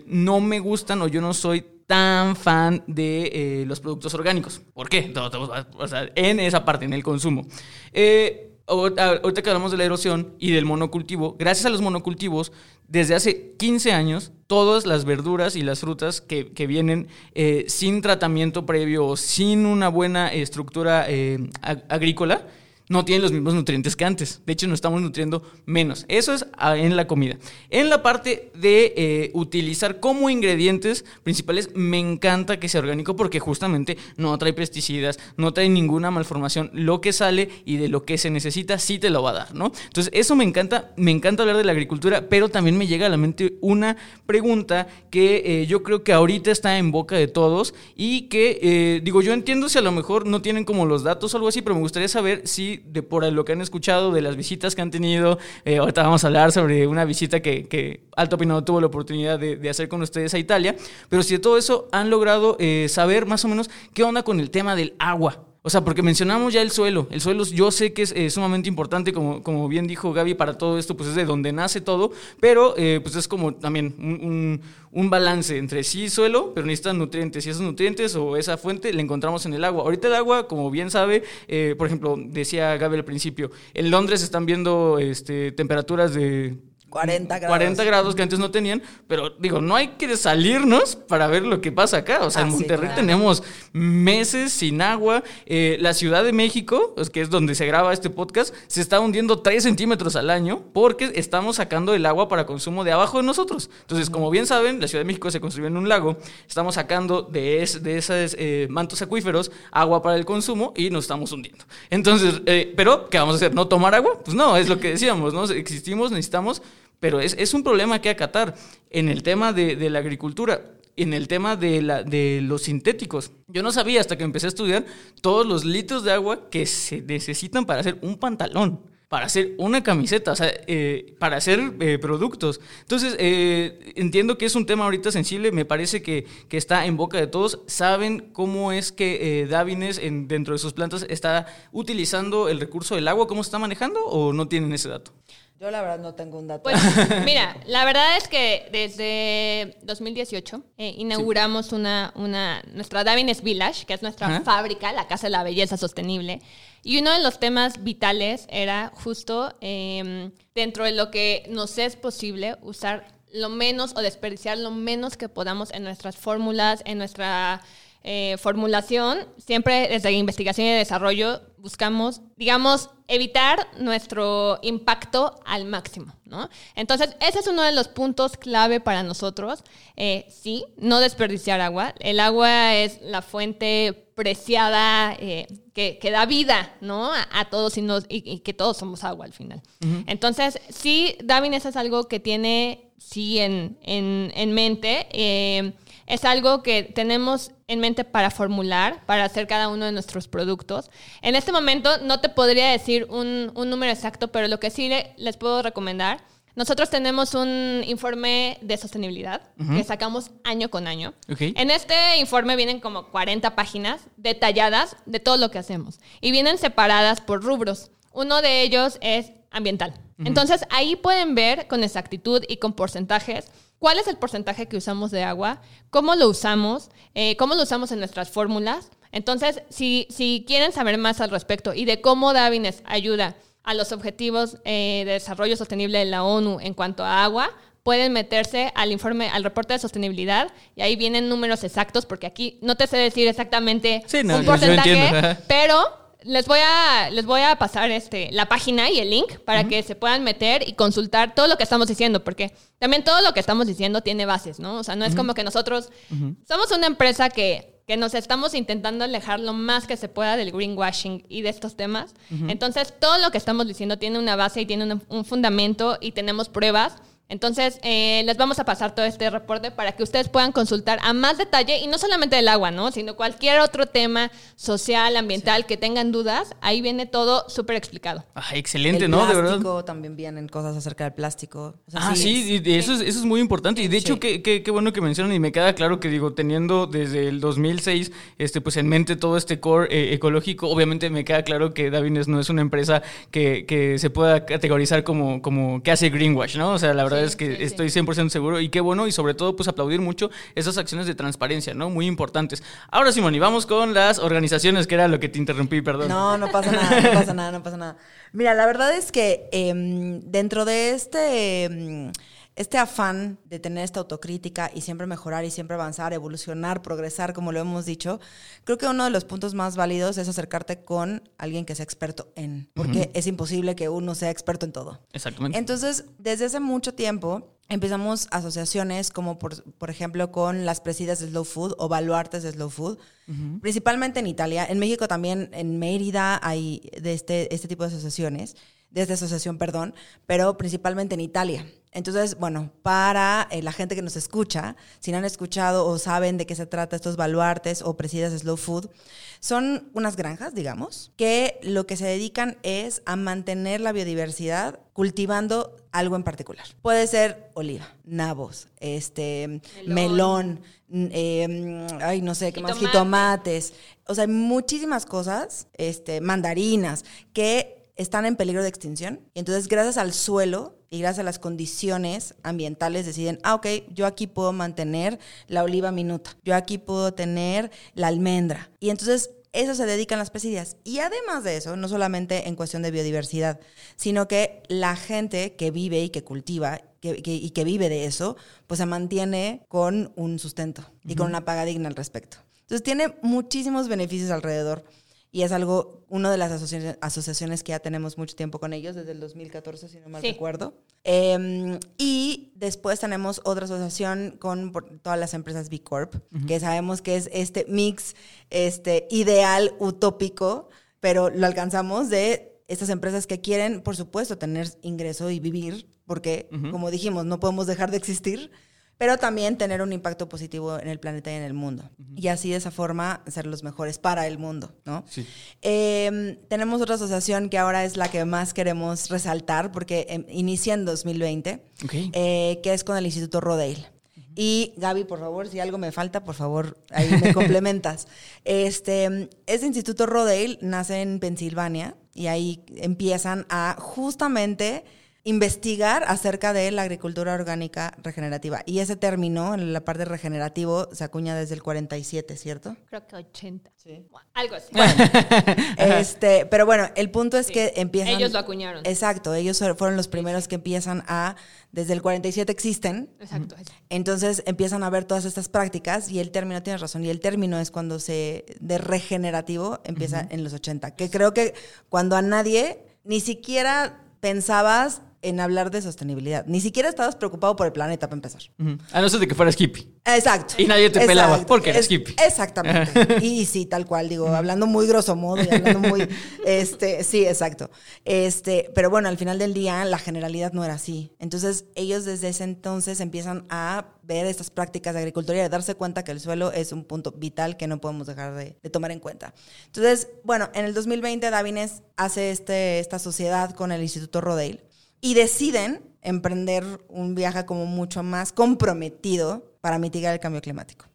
Speaker 1: no me gustan o yo no soy tan fan de eh, los productos orgánicos. ¿Por qué? En esa parte, en el consumo. Eh, ahorita que hablamos de la erosión y del monocultivo, gracias a los monocultivos, desde hace 15 años, todas las verduras y las frutas que, vienen sin tratamiento previo o sin una buena estructura agrícola, no tienen los mismos nutrientes que antes. De hecho, nos estamos nutriendo menos. Eso es ah, en la comida. En la parte de eh, utilizar como ingredientes principales, me encanta que sea orgánico porque justamente no trae pesticidas, no trae ninguna malformación. Lo que sale y de lo que se necesita sí te lo va a dar, ¿no? Entonces, eso me encanta. Me encanta hablar de la agricultura, pero también me llega a la mente una pregunta que eh, yo creo que ahorita está en boca de todos y que, eh, digo, yo entiendo si a lo mejor no tienen como los datos o algo así, pero me gustaría saber si de por lo que han escuchado, de las visitas que han tenido. Eh, ahorita vamos a hablar sobre una visita que, que Alto Pinado tuvo la oportunidad de, hacer con ustedes a Italia. Pero si de todo eso han logrado eh, saber más o menos qué onda con el tema del agua. O sea, porque mencionamos ya el suelo. El suelo yo sé que es eh, sumamente importante, como, como bien dijo Gaby, para todo esto, pues es de donde nace todo, pero eh, pues es como también un, un, balance entre sí suelo, pero necesitan nutrientes. Y esos nutrientes o esa fuente la encontramos en el agua. Ahorita el agua, como bien sabe, eh, por ejemplo, decía Gaby al principio, en Londres están viendo este, temperaturas de
Speaker 3: 40 grados.
Speaker 1: 40 grados que antes no tenían, pero digo, no hay que salirnos para ver lo que pasa acá. O sea, en ah, Monterrey tenemos meses sin agua. Eh, la Ciudad de México, que es donde se graba este podcast, se está hundiendo 3 centímetros al año porque estamos sacando el agua para consumo de abajo de nosotros. Entonces, como bien saben, la Ciudad de México se construyó en un lago. Estamos sacando de, de esos eh, mantos acuíferos agua para el consumo y nos estamos hundiendo. Entonces, eh, pero, ¿qué vamos a hacer? ¿No tomar agua? Pues no, es lo que decíamos, ¿no? Existimos, necesitamos pero es, un problema que acatar en el tema de, la agricultura en el tema de, la, de, los sintéticos. Yo no sabía hasta que empecé a estudiar todos los litros de agua que se necesitan para hacer un pantalón, para hacer una camiseta, eh, para hacer eh, productos. Entonces, eh, entiendo que es un tema ahorita sensible, me parece que, está en boca de todos. ¿Saben cómo es que Davines en, dentro de sus plantas está utilizando el recurso del agua? ¿Cómo está manejando o no tienen ese dato?
Speaker 3: Yo la verdad no tengo un dato.
Speaker 4: Pues mira, la verdad es que desde 2018 eh, inauguramos una, una, nuestra Davines Village, que es nuestra fábrica, la Casa de la Belleza Sostenible. Y uno de los temas vitales era justo em, dentro de lo que nos es posible usar lo menos o desperdiciar lo menos que podamos en nuestras fórmulas, en nuestra eh, formulación, siempre desde investigación y desarrollo buscamos, digamos, evitar nuestro impacto al máximo, ¿no? Entonces, ese es uno de los puntos clave para nosotros. Eh, sí, no desperdiciar agua. El agua es la fuente preciada eh, que, da vida, ¿no? A, todos y, que todos somos agua al final. Entonces, sí, Davin, eso es algo que tiene, sí, en, en, en mente es algo que tenemos en mente para formular, para hacer cada uno de nuestros productos. En este momento no te podría decir un, número exacto, pero lo que sí les puedo recomendar, nosotros tenemos un informe de sostenibilidad que sacamos año con año. En este informe vienen como 40 páginas detalladas de todo lo que hacemos y vienen separadas por rubros. Uno de ellos es ambiental. Entonces ahí pueden ver con exactitud y con porcentajes cuál es el porcentaje que usamos de agua, cómo lo usamos, eh, cómo lo usamos en nuestras fórmulas. Entonces, si, si quieren saber más al respecto y de cómo Davines ayuda a los objetivos eh, de desarrollo sostenible de la ONU en cuanto a agua, pueden meterse al informe, al reporte de sostenibilidad y ahí vienen números exactos, porque aquí no te sé decir exactamente un porcentaje, pero les voy a, les voy a pasar este, la página y el link para que se puedan meter y consultar todo lo que estamos diciendo, porque también todo lo que estamos diciendo tiene bases, ¿no? O sea, no es como que nosotros somos una empresa que, que, nos estamos intentando alejar lo más que se pueda del greenwashing y de estos temas. Entonces, todo lo que estamos diciendo tiene una base y tiene un fundamento y tenemos pruebas. Entonces, eh, les vamos a pasar todo este reporte para que ustedes puedan consultar a más detalle, y no solamente del agua, ¿no? Sino cualquier otro tema social, ambiental, que tengan dudas, ahí viene todo súper explicado.
Speaker 1: Ah, excelente, ¿no?
Speaker 3: de verdad. también vienen cosas acerca del plástico.
Speaker 1: ah, sí, eso, es, eso es muy importante. Y de hecho, qué, qué, bueno que mencionan, y me queda claro que, digo, teniendo desde el 2006, este, pues en mente todo este core eh, ecológico, obviamente me queda claro que Davines no es una empresa que, que se pueda categorizar como, como que hace greenwash, ¿no? O sea, la verdad es que estoy 100% seguro y qué bueno y sobre todo pues aplaudir mucho esas acciones de transparencia, ¿no? Muy importantes. Ahora Simón, y vamos con las organizaciones, que era lo que te interrumpí, perdón.
Speaker 3: No, no pasa nada, no pasa nada, no pasa nada. Mira, la verdad es que em, dentro de este... Em, este afán de tener esta autocrítica y siempre mejorar y siempre avanzar, evolucionar, progresar, como lo hemos dicho, creo que uno de los puntos más válidos es acercarte con alguien que sea experto en, porque es imposible que uno sea experto en todo.
Speaker 1: Exactamente.
Speaker 3: Entonces, desde hace mucho tiempo empezamos asociaciones como por, por ejemplo con las presidas de Slow Food o baluartes de Slow Food, principalmente en Italia. En México también, en Mérida hay de este, este tipo de asociaciones, de esta asociación, perdón, pero principalmente en Italia. Entonces, bueno, para eh, la gente que nos escucha, si no han escuchado o saben de qué se trata estos baluartes o presidas Slow Food, son unas granjas, digamos, que lo que se dedican es a mantener la biodiversidad cultivando algo en particular. Puede ser oliva, nabos, este, melón,
Speaker 4: Melón.
Speaker 3: eh, ay, no sé, qué más,
Speaker 4: Jitomate.
Speaker 3: jitomates. O sea, hay muchísimas cosas, este, mandarinas, que están en peligro de extinción. Y entonces, gracias al suelo y gracias a las condiciones ambientales, deciden, ah, ok, yo aquí puedo mantener la oliva minuta, yo aquí puedo tener la almendra. Y entonces, eso se dedican las presidias. Y además de eso, no solamente en cuestión de biodiversidad, sino que la gente que vive y que cultiva que- que- y que vive de eso, pues se mantiene con un sustento y con una paga digna al respecto. Entonces tiene muchísimos beneficios alrededor y es algo, una de las asociaciones, asociaciones que ya tenemos mucho tiempo con ellos, desde el 2014, si no mal
Speaker 4: Sí.
Speaker 3: recuerdo. Eh, y después tenemos otra asociación con todas las empresas B Corp, que sabemos que es este mix este, ideal, utópico, pero lo alcanzamos de estas empresas que quieren, por supuesto, tener ingreso y vivir, porque, como dijimos, no podemos dejar de existir, pero también tener un impacto positivo en el planeta y en el mundo. Y así de esa forma ser los mejores para el mundo, ¿no?
Speaker 1: Sí.
Speaker 3: Eh, tenemos otra asociación que ahora es la que más queremos resaltar porque eh, inicia en 2020,
Speaker 1: Ok.
Speaker 3: eh, que es con el Instituto Rodale. Y Gaby, por favor, si algo me falta, por favor, ahí me complementas. Este, este Instituto Rodale nace en Pensilvania y ahí empiezan a justamente investigar acerca de la agricultura orgánica regenerativa. Y ese término, en la parte regenerativo, se acuña desde el 47, ¿cierto?
Speaker 4: Creo que 80. Algo así.
Speaker 3: Este, pero bueno, el punto es
Speaker 4: Sí.
Speaker 3: que empiezan.
Speaker 4: Ellos lo acuñaron.
Speaker 3: Exacto, ellos fueron los primeros que empiezan a, desde el 47 existen,
Speaker 4: Exacto. eso.
Speaker 3: entonces empiezan a ver todas estas prácticas y el término, tienes razón, y el término es cuando se, de regenerativo empieza en los 80, que creo que cuando a nadie ni siquiera pensabas en hablar de sostenibilidad, ni siquiera estabas preocupado por el planeta para empezar.
Speaker 1: Ujú. A no ser de que fueras hippie.
Speaker 3: Exacto.
Speaker 1: Y nadie te pelaba, porque eres
Speaker 3: Es-
Speaker 1: hippie.
Speaker 3: Exactamente. Y sí, tal cual, digo, hablando muy grosso modo y hablando muy, este, sí, exacto. Este, pero bueno, al final del día la generalidad no era así. Entonces, ellos desde ese entonces empiezan a ver estas prácticas de agricultura y a darse cuenta que el suelo es un punto vital que no podemos dejar de, de tomar en cuenta. Entonces, bueno, en el 2020 Davines hace este, esta sociedad con el Instituto Rodale y deciden emprender un viaje como mucho más comprometido para mitigar el cambio climático.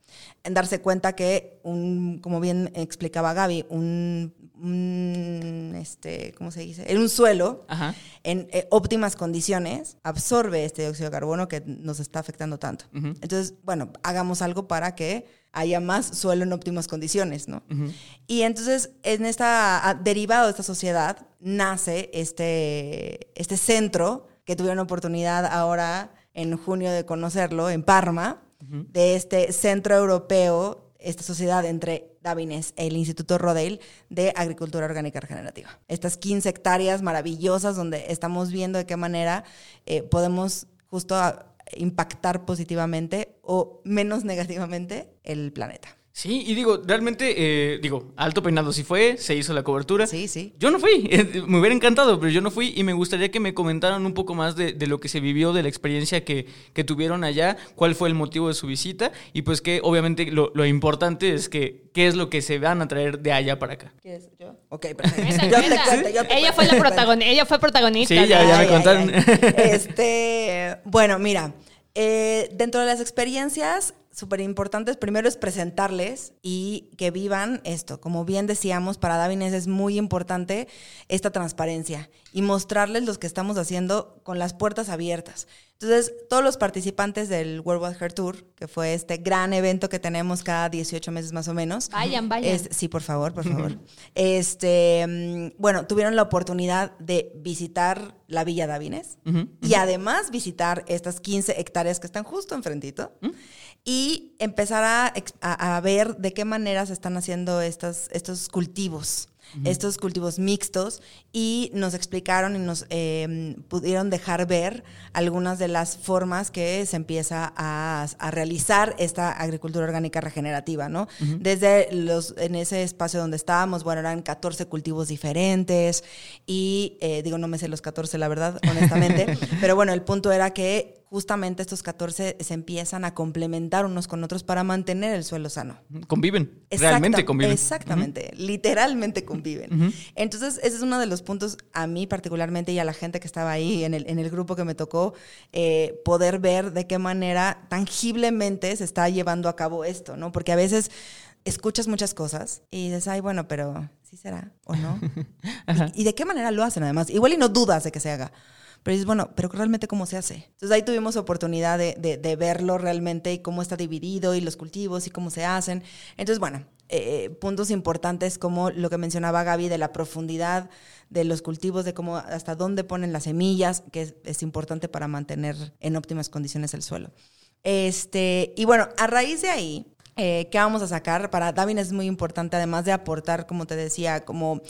Speaker 3: En darse cuenta que, un, como bien explicaba Gaby, un, un, este, ¿cómo se dice? En un suelo
Speaker 1: Ajá.
Speaker 3: en eh, óptimas condiciones absorbe este dióxido de carbono que nos está afectando tanto. Entonces, bueno, hagamos algo para que haya más suelo en óptimas condiciones, ¿no? Y entonces, en esta, derivado de esta sociedad, nace este, este centro que tuvieron oportunidad ahora en junio de conocerlo, en Parma, de este centro europeo, esta sociedad entre Davines el Instituto Rodale de Agricultura Orgánica Regenerativa. Estas 15 hectáreas maravillosas donde estamos viendo de qué manera eh, podemos justo impactar positivamente o menos negativamente el planeta.
Speaker 1: Sí, y digo, realmente, eh, digo, alto peinado sí fue, se hizo la cobertura.
Speaker 3: Sí, sí.
Speaker 1: Yo no fui, eh, me hubiera encantado, pero yo no fui y me gustaría que me comentaran un poco más de, de lo que se vivió, de la experiencia que, que tuvieron allá, cuál fue el motivo de su visita y pues que obviamente lo, lo importante es que qué es lo que se van a traer de allá para acá.
Speaker 3: ¿Quieres yo? Ok, perfecto. Yo te cuento, yo te
Speaker 4: ella fue la protagonista. Ella fue protagonista.
Speaker 1: Sí, ya, ya me
Speaker 3: ay,
Speaker 1: contaron.
Speaker 3: ay. Este, bueno, mira, eh, dentro de las experiencias súper importantes. Primero es presentarles y que vivan esto. Como bien decíamos, para Davines es muy importante esta transparencia y mostrarles lo que estamos haciendo con las puertas abiertas. Entonces, todos los participantes del World Wide Hair Tour, que fue este gran evento que tenemos cada 18 meses más o menos.
Speaker 4: Vayan, vayan.
Speaker 3: es- sí, por favor, por favor. este, mm, bueno, tuvieron la oportunidad de visitar la Villa Davines
Speaker 1: Ujú,
Speaker 3: y además visitar estas 15 hectáreas que están justo enfrentito y empezar a, a- a ver de qué manera se están haciendo estas, estos cultivos, estos cultivos mixtos y nos explicaron y nos eh, pudieron dejar ver algunas de las formas que se empieza a, a realizar esta agricultura orgánica regenerativa, ¿no? Desde los, en ese espacio donde estábamos, bueno, eran 14 cultivos diferentes y eh, digo, no me sé los 14, la verdad, honestamente, pero bueno, el punto era que justamente estos 14 se empiezan a complementar unos con otros para mantener el suelo sano.
Speaker 1: Conviven. Realmente conviven.
Speaker 3: Exactamente, literalmente conviven. Entonces, ese es uno de los puntos a mí particularmente y a la gente que estaba ahí en el, en el grupo que me tocó, eh, poder ver de qué manera tangiblemente se está llevando a cabo esto, ¿no? Porque a veces escuchas muchas cosas y dices, ay, bueno, pero ¿sí será o no? ¿Y, y de qué manera lo hacen además? Igual y no dudas de que se haga. Pero dices, bueno, pero realmente cómo se hace. Entonces ahí tuvimos oportunidad de, verlo realmente y cómo está dividido y los cultivos y cómo se hacen. Entonces, bueno, eh, puntos importantes como lo que mencionaba Gaby de la profundidad de los cultivos, de cómo hasta dónde ponen las semillas, que es, importante para mantener en óptimas condiciones el suelo. Este, y bueno, a raíz de ahí, eh, ¿qué vamos a sacar? Para Davin es muy importante, además de aportar, como te decía, como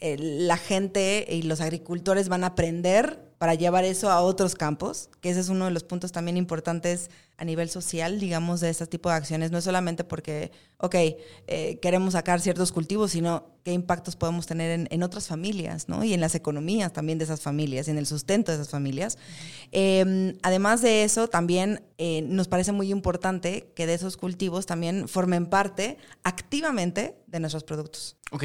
Speaker 3: eh, la gente y los agricultores van a aprender para llevar eso a otros campos, que ese es uno de los puntos también importantes a nivel social, digamos, de este tipo de acciones. No es solamente porque, ok, eh, queremos sacar ciertos cultivos, sino qué impactos podemos tener en, en otras familias, ¿no? Y en las economías también de esas familias, y en el sustento de esas familias. Eh, además de eso, también eh, nos parece muy importante que de esos cultivos también formen parte activamente de nuestros productos.
Speaker 1: Ok.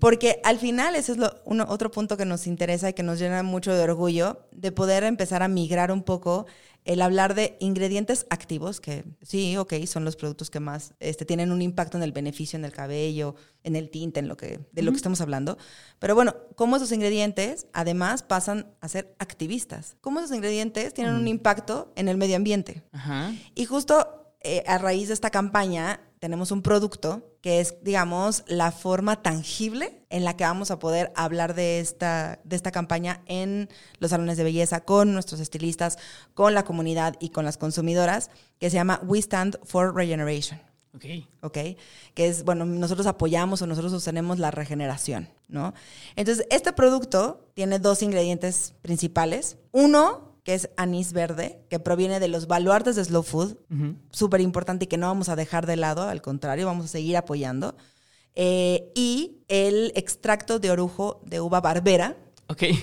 Speaker 3: Porque al final ese es lo, uno- otro punto que nos interesa y que nos llena mucho de orgullo, de poder empezar a migrar un poco el hablar de ingredientes activos, que sí, ok, son los productos que más este, tienen un impacto en el beneficio, en el cabello, en el tinte, en lo que, de lo que estamos hablando. Pero bueno, cómo esos ingredientes además pasan a ser activistas. Cómo esos ingredientes tienen un impacto en el medio ambiente. Y justo eh, a raíz de esta campaña tenemos un producto que es, digamos, la forma tangible en la que vamos a poder hablar de esta, de esta campaña en los salones de belleza, con nuestros estilistas, con la comunidad y con las consumidoras, que se llama We Stand for Regeneration.
Speaker 1: Ok.
Speaker 3: ¿ok? Que es, bueno, nosotros apoyamos o nosotros sostenemos la regeneración, ¿no? Entonces, este producto tiene dos ingredientes principales. Uno, que es anís verde, que proviene de los baluartes de Slow Food, súper importante y que no vamos a dejar de lado, al contrario, vamos a seguir apoyando. Eh, y el extracto de orujo de uva barbera,
Speaker 1: Ok.
Speaker 3: ¿eh?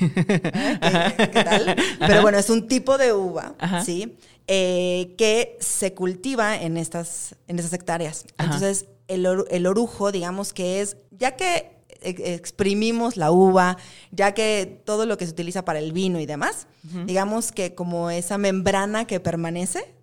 Speaker 3: ¿Qué, qué tal? Pero bueno, es un tipo de uva,
Speaker 1: Ajá.
Speaker 3: ¿sí? Eh, que se cultiva en estas, en estas hectáreas.
Speaker 1: Ajá.
Speaker 3: Entonces, el, oru- el orujo, digamos que es, ya que exprimimos la uva, ya que todo lo que se utiliza para el vino y demás, digamos que como esa membrana que permanece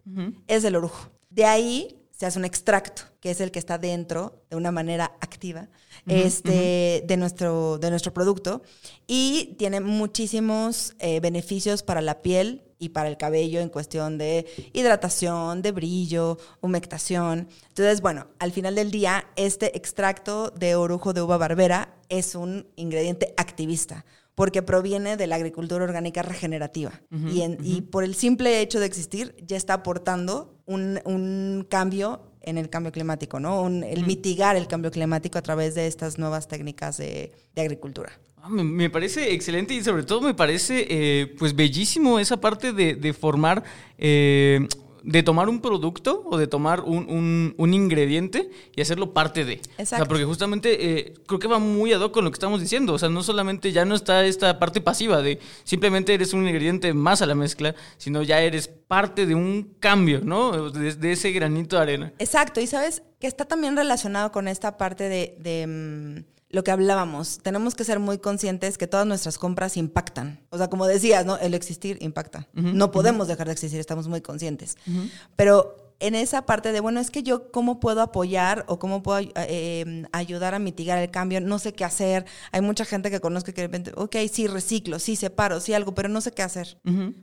Speaker 3: es el orujo. De ahí se hace un extracto, que es el que está dentro de una manera activa este, de, nuestro, de nuestro producto y tiene muchísimos eh, beneficios para la piel y para el cabello en cuestión de hidratación, de brillo, humectación. Entonces, bueno, al final del día, este extracto de orujo de uva barbera es un ingrediente activista porque proviene de la agricultura orgánica regenerativa. y, en- y por el simple hecho de existir, ya está aportando un, un cambio en el cambio climático, ¿no? Un- el mitigar el cambio climático a través de estas nuevas técnicas de, de agricultura.
Speaker 1: Ah, Me, me parece excelente y sobre todo me parece eh, pues bellísimo esa parte de, de formar, eh, de tomar un producto o de tomar un, un- un ingrediente y hacerlo parte de. O sea,
Speaker 3: Exacto.
Speaker 1: porque justamente eh, creo que va muy ad hoc con lo que estamos diciendo. O sea, no solamente ya no está esta parte pasiva de simplemente eres un ingrediente más a la mezcla, sino ya eres parte de un cambio, ¿no? De, de ese granito de arena.
Speaker 3: Exacto, y sabes que está también relacionado con esta parte de, de, mm, lo que hablábamos. Tenemos que ser muy conscientes que todas nuestras compras impactan. O sea, como decías, ¿no? El existir impacta. no podemos dejar de existir, estamos muy conscientes. Pero en esa parte de, bueno, es que yo cómo puedo apoyar o cómo puedo eh, ayudar a mitigar el cambio, no sé qué hacer. Hay mucha gente que conozco que de repente, ok, sí, reciclo, sí, separo, sí, algo, pero no sé qué hacer.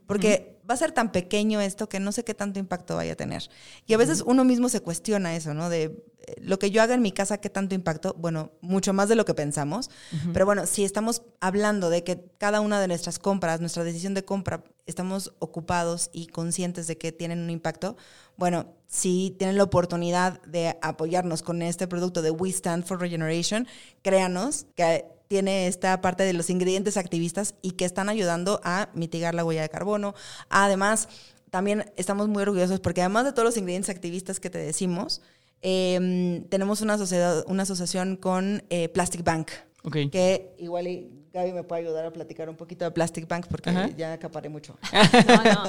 Speaker 3: Porque va a ser tan pequeño esto que no sé qué tanto impacto vaya a tener. Y a veces uno mismo se cuestiona eso, ¿no? De eh, lo que yo haga en mi casa, ¿qué tanto impacto? Bueno, mucho más de lo que pensamos. Pero bueno, si estamos hablando de que cada una de nuestras compras, nuestra decisión de compra, estamos ocupados y conscientes de que tienen un impacto, bueno, si tienen la oportunidad de apoyarnos con este producto de We Stand for Regeneration, créanos que tiene esta parte de los ingredientes activistas y que están ayudando a mitigar la huella de carbono. Además, también estamos muy orgullosos porque además de todos los ingredientes activistas que te decimos, em, tenemos una, sociedad, una asociación con eh, Plastic Bank. Que igual y Gaby me puede ayudar a platicar un poquito de Plastic Bank porque ya acaparé mucho.
Speaker 4: No, no.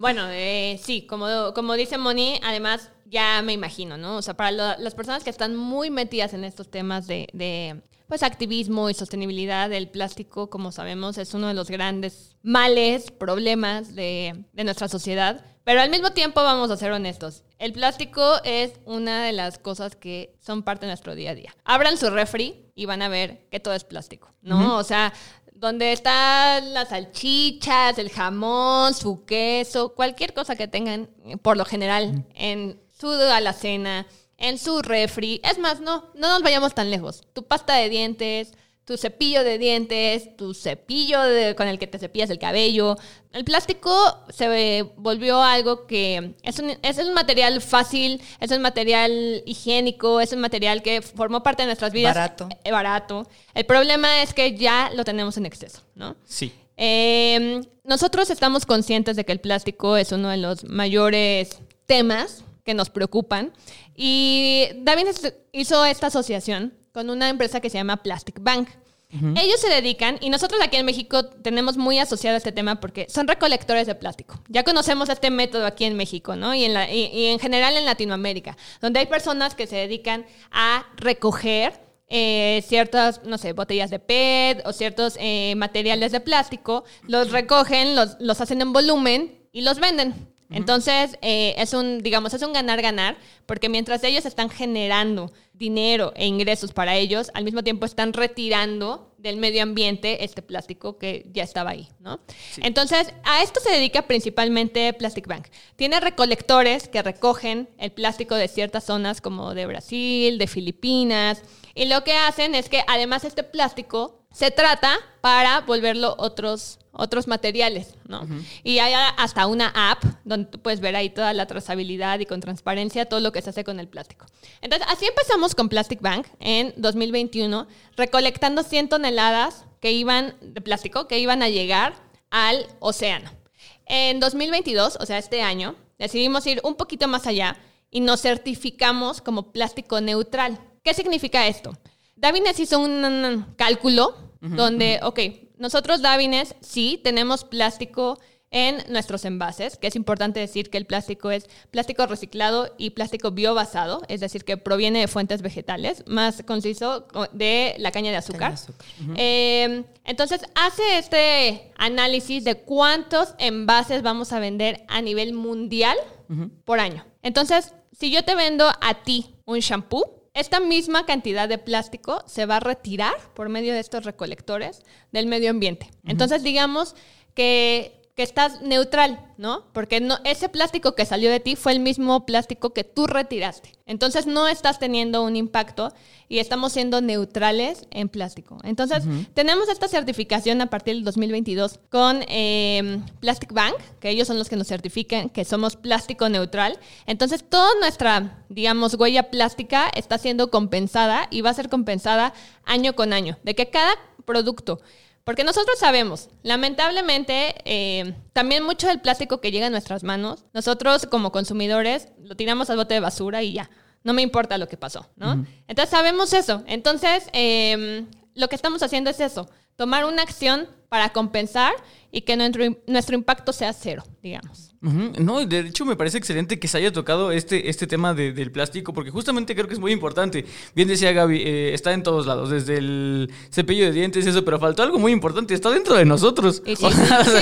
Speaker 4: Bueno, eh, sí, como, como dice Moni, además ya me imagino, ¿no? O sea, para las personas que están muy metidas en estos temas de, de pues activismo y sostenibilidad del plástico, como sabemos, es uno de los grandes males, problemas de, de nuestra sociedad. Pero al mismo tiempo, vamos a ser honestos, el plástico es una de las cosas que son parte de nuestro día a día. Abran su refri y van a ver que todo es plástico, ¿no? O sea, donde están las salchichas, el jamón, su queso, cualquier cosa que tengan, por lo general, en su alacena, en su refri. Es más, no, no nos vayamos tan lejos. Tu pasta de dientes, tu cepillo de dientes, tu cepillo con el que te cepillas el cabello. El plástico se volvió algo que es un, es un material fácil, es un material higiénico, es un material que formó parte de nuestras vidas.
Speaker 3: Barato.
Speaker 4: Eh, barato. El problema es que ya lo tenemos en exceso, ¿no?
Speaker 1: Sí.
Speaker 4: Em, nosotros estamos conscientes de que el plástico es uno de los mayores temas que nos preocupan. Y David hizo esta asociación con una empresa que se llama Plastic Bank. Ellos se dedican, y nosotros aquí en México tenemos muy asociado este tema porque son recolectores de plástico. Ya conocemos este método aquí en México, ¿no? Y en, y, en general en Latinoamérica, donde hay personas que se dedican a recoger eh, ciertas, no sé, botellas de PET o ciertos eh, materiales de plástico, los recogen, los, los hacen en volumen y los venden. Entonces, eh, es un, digamos, es un ganar-ganar, porque mientras ellos están generando dinero e ingresos para ellos, al mismo tiempo están retirando del medio ambiente este plástico que ya estaba ahí, ¿no? Entonces, a esto se dedica principalmente Plastic Bank. Tiene recolectores que recogen el plástico de ciertas zonas como de Brasil, de Filipinas, y lo que hacen es que además este plástico se trata para volverlo otros otros materiales, ¿no? Y hay hasta una app donde tú puedes ver ahí toda la trazabilidad y con transparencia todo lo que se hace con el plástico. Entonces, así empezamos con Plastic Bank en 2021, recolectando 100 toneladas que iban de plástico que iban a llegar al océano. En 2022, o sea, este año, decidimos ir un poquito más allá y nos certificamos como plástico neutral. ¿Qué significa esto? Davines hizo un cálculo donde, ok, nosotros, Davines, sí, tenemos plástico en nuestros envases, que es importante decir que el plástico es plástico reciclado y plástico biobasado, es decir, que proviene de fuentes vegetales, más conciso de la caña de azúcar. Em, entonces, hace este análisis de cuántos envases vamos a vender a nivel mundial por año. Entonces, si yo te vendo a ti un shampoo, esta misma cantidad de plástico se va a retirar por medio de estos recolectores del medio ambiente. Entonces, digamos que que estás neutral, ¿no? Porque no, ese plástico que salió de ti fue el mismo plástico que tú retiraste. Entonces no estás teniendo un impacto y estamos siendo neutrales en plástico. Entonces tenemos esta certificación a partir del 2022 con em, Plastic Bank, que ellos son los que nos certifican que somos plástico neutral. Entonces toda nuestra, digamos, huella plástica está siendo compensada y va a ser compensada año con año. De que cada producto porque nosotros sabemos, lamentablemente, eh, también mucho del plástico que llega a nuestras manos, nosotros como consumidores lo tiramos al bote de basura y ya, no me importa lo que pasó, ¿no? Entonces sabemos eso. Entonces, em, lo que estamos haciendo es eso, tomar una acción para compensar y que nuestro, nuestro impacto sea cero, digamos.
Speaker 1: No, de hecho me parece excelente que se haya tocado este, este tema de- del plástico, porque justamente creo que es muy importante. Bien decía Gaby, eh, está en todos lados, desde el cepillo de dientes y eso, pero faltó algo muy importante, está dentro de nosotros.
Speaker 4: Y sí,
Speaker 1: O sea,
Speaker 4: sí,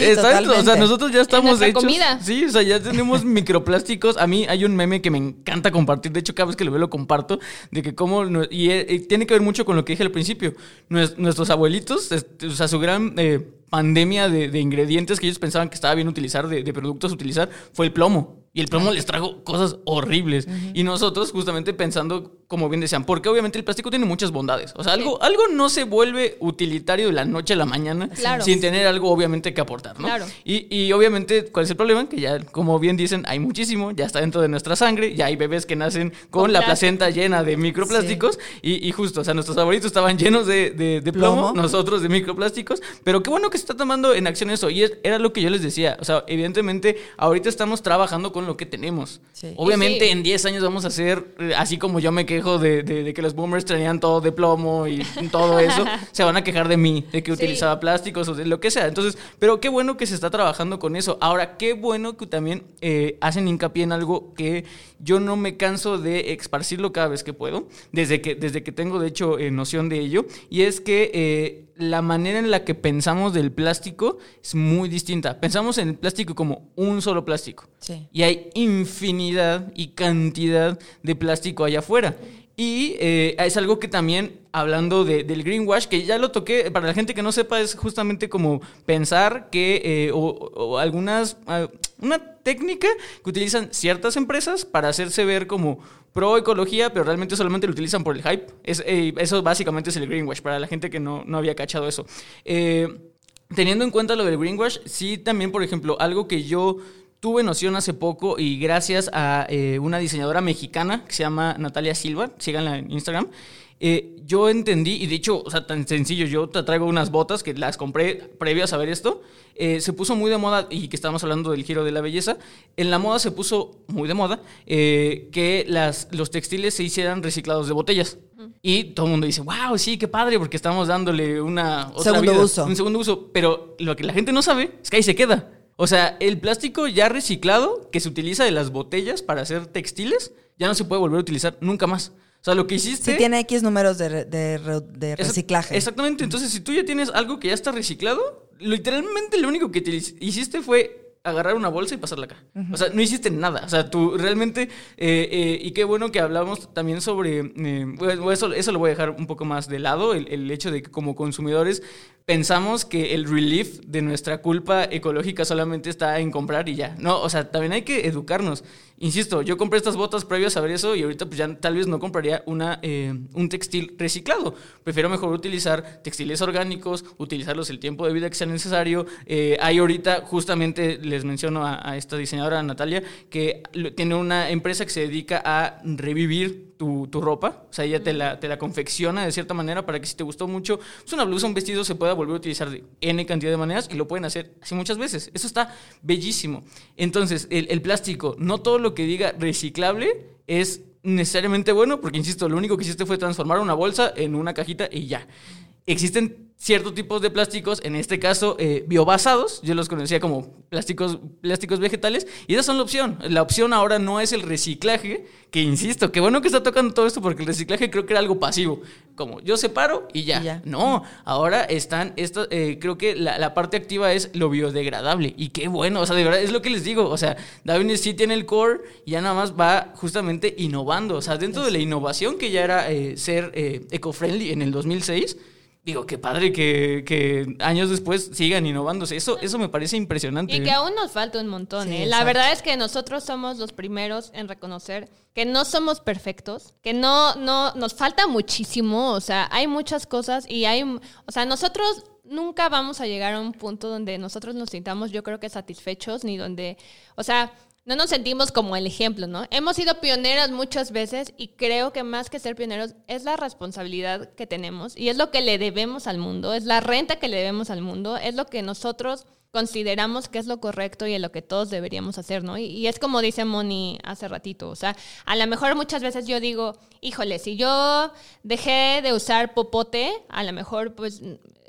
Speaker 1: está,
Speaker 3: sí,
Speaker 1: dentro, o sea, nosotros ya estamos hechos.
Speaker 4: comida.
Speaker 1: Sí, o sea, ya tenemos microplásticos. A mí hay un meme que me encanta compartir, de hecho cada vez que lo veo lo comparto, de que cómo, y eh, eh, tiene que ver mucho con lo que dije al principio. Nues- nuestros abuelitos, este, o sea, su gran... eh, pandemia de, ingredientes que ellos pensaban que estaba bien utilizar, de, de productos utilizar, fue el plomo. Y el plomo les trajo cosas horribles. Y nosotros, justamente pensando, como bien decían, porque obviamente el plástico tiene muchas bondades. O sea, algo, algo no se vuelve utilitario de la noche a la mañana
Speaker 4: Claro.
Speaker 1: sin tener algo, obviamente, que aportar, ¿no?
Speaker 4: Claro.
Speaker 1: Y, y obviamente, ¿cuál es el problema? Que ya, como bien dicen, hay muchísimo, ya está dentro de nuestra sangre, ya hay bebés que nacen con,
Speaker 4: Con
Speaker 1: la
Speaker 4: plástico.
Speaker 1: placenta llena de microplásticos. Y, y justo, o sea, nuestros favoritos estaban llenos de, de- de plomo,
Speaker 3: Plomo.
Speaker 1: nosotros de microplásticos. Pero qué bueno que se está tomando en acción eso. Y era lo que yo les decía. O sea, evidentemente, ahorita estamos trabajando con lo que tenemos.
Speaker 3: Sí.
Speaker 1: Obviamente,
Speaker 4: sí.
Speaker 1: en 10 años vamos a ser, eh, así como yo me quejo de, de- de que los boomers tenían todo de plomo y todo eso, se van a quejar de mí, de que
Speaker 4: Sí.
Speaker 1: utilizaba plásticos o de lo que sea. Entonces, pero qué bueno que se está trabajando con eso. Ahora, qué bueno que también eh, hacen hincapié en algo que yo no me canso de esparcirlo cada vez que puedo, desde que, desde que tengo, de hecho, eh, noción de ello, y es que eh, la manera en la que pensamos del plástico es muy distinta. Pensamos en el plástico como un solo plástico.
Speaker 3: Sí.
Speaker 1: Y hay infinidad y cantidad de plástico allá afuera. Y eh, es algo que también, hablando de- del greenwash, que ya lo toqué, para la gente que no sepa, es justamente como pensar que, eh, o, algunas, ah, una técnica que utilizan ciertas empresas para hacerse ver como pro ecología, pero realmente solamente lo utilizan por el hype. Eh, eso básicamente es el greenwash, para la gente que no, no había cachado eso. Eh, Teniendo en cuenta lo del greenwash, sí también, por ejemplo, algo que yo tuve noción hace poco y gracias a eh, una diseñadora mexicana que se llama Natalia Silva, síganla en Instagram, eh, yo entendí, y de hecho, o sea, tan sencillo, yo te traigo unas botas que las compré previo a saber esto, eh, se puso muy de moda, y que estamos hablando del giro de la belleza, en la moda se puso muy de moda eh, que las, los textiles se hicieran reciclados de botellas. Y todo el mundo dice, wow, sí, qué padre, porque estamos dándole una otra
Speaker 3: Segundo
Speaker 1: vida,
Speaker 3: uso.
Speaker 1: un segundo uso. Pero lo que la gente no sabe es que ahí se queda. O sea, el plástico ya reciclado que se utiliza de las botellas para hacer textiles ya no se puede volver a utilizar nunca más. O sea, lo que hiciste.
Speaker 3: Sí tiene X números de, de de reciclaje.
Speaker 1: Exactamente. Entonces, si tú ya tienes algo que ya está reciclado, literalmente lo único que te hiciste fue agarrar una bolsa y pasarla acá. O sea, no hiciste nada. O sea, tú realmente... eh, eh, y qué bueno que hablamos también sobre... eh, eso, eso lo voy a dejar un poco más de lado, el, el hecho de que como consumidores pensamos que el relief de nuestra culpa ecológica solamente está en comprar y ya. No, o sea, también hay que educarnos. Insisto, yo compré estas botas previo a saber eso y ahorita pues ya tal vez no compraría una, eh, un textil reciclado. Prefiero mejor utilizar textiles orgánicos, utilizarlos el tiempo de vida que sea necesario. Eh, hay ahorita, justamente les menciono a, esta diseñadora Natalia, que tiene una empresa que se dedica a revivir tu, tu ropa. O sea, ella te la, te la confecciona de cierta manera para que si te gustó mucho, pues una blusa, un vestido se pueda volver a utilizar de N cantidad de maneras y lo pueden hacer así muchas veces. Eso está bellísimo. Entonces, el, el plástico, no todo lo que diga reciclable es necesariamente bueno, porque insisto, lo único que hiciste fue transformar una bolsa en una cajita y ya. Existen ciertos tipos de plásticos, en este caso eh, biobasados, yo los conocía como plásticos, plásticos vegetales, y esas son la opción. La opción ahora no es el reciclaje, que insisto, qué bueno que está tocando todo esto, porque el reciclaje creo que era algo pasivo, como yo separo y ya.
Speaker 3: Y ya.
Speaker 1: No, ahora están, esto, eh, creo que la, la parte activa es lo biodegradable, y qué bueno, o sea, de verdad, es lo que les digo, o sea, Darwin sí tiene el core, y ya nada más va justamente innovando, o sea, dentro de la innovación que ya era eh, ser eh, eco-friendly en el 2006, Digo, qué padre que, que años después sigan innovándose. Eso, eso me parece impresionante.
Speaker 4: Y que aún nos falta un montón,
Speaker 3: Sí,
Speaker 4: ¿eh? La verdad es que nosotros somos los primeros en reconocer que no somos perfectos, que no, no, nos falta muchísimo, o sea, hay muchas cosas y hay, o sea, nosotros nunca vamos a llegar a un punto donde nosotros nos sintamos, yo creo que satisfechos, ni donde, o sea, no nos sentimos como el ejemplo, ¿no? Hemos sido pioneras muchas veces y creo que más que ser pioneros es la responsabilidad que tenemos y es lo que le debemos al mundo, es la renta que le debemos al mundo, es lo que nosotros consideramos que es lo correcto y en lo que todos deberíamos hacer, ¿no? Y, y, es como dice Moni hace ratito, o sea, a lo mejor muchas veces yo digo, híjole, si yo dejé de usar popote, a lo mejor pues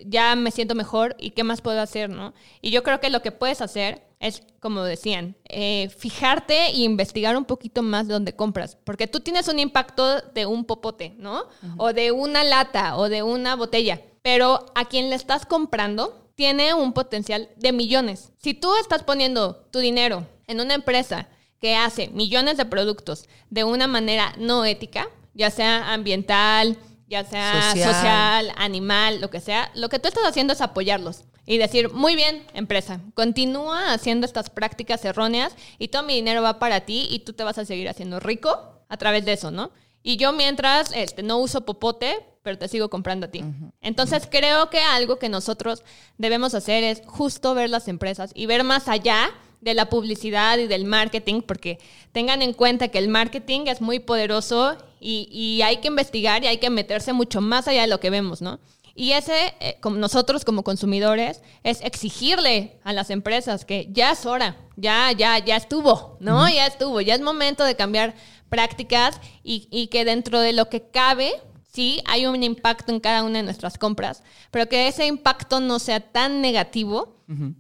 Speaker 4: ya me siento mejor y qué más puedo hacer, ¿no? Y yo creo que lo que puedes hacer es, como decían, eh, fijarte e investigar un poquito más de dónde compras, porque tú tienes un impacto de un popote, ¿no? O de una lata o de una botella, pero a quien le estás comprando tiene un potencial de millones. Si tú estás poniendo tu dinero en una empresa que hace millones de productos de una manera no ética, ya sea ambiental, ya sea social. animal, lo que sea, lo que tú estás haciendo es apoyarlos y decir, muy bien, empresa, continúa haciendo estas prácticas erróneas y todo mi dinero va para ti y tú te vas a seguir haciendo rico a través de eso, ¿no? Y yo mientras este, no uso popote, pero te sigo comprando a ti. Entonces creo que algo que nosotros debemos hacer es justo ver las empresas y ver más allá de la publicidad y del marketing, porque tengan en cuenta que el marketing es muy poderoso y, hay que investigar y hay que meterse mucho más allá de lo que vemos, ¿no? Y ese, eh, como nosotros como consumidores, es exigirle a las empresas que ya es hora, ya, ya, ya estuvo, ¿no? Ya estuvo, ya es momento de cambiar prácticas y, y que dentro de lo que cabe, sí hay un impacto en cada una de nuestras compras, pero que ese impacto no sea tan negativo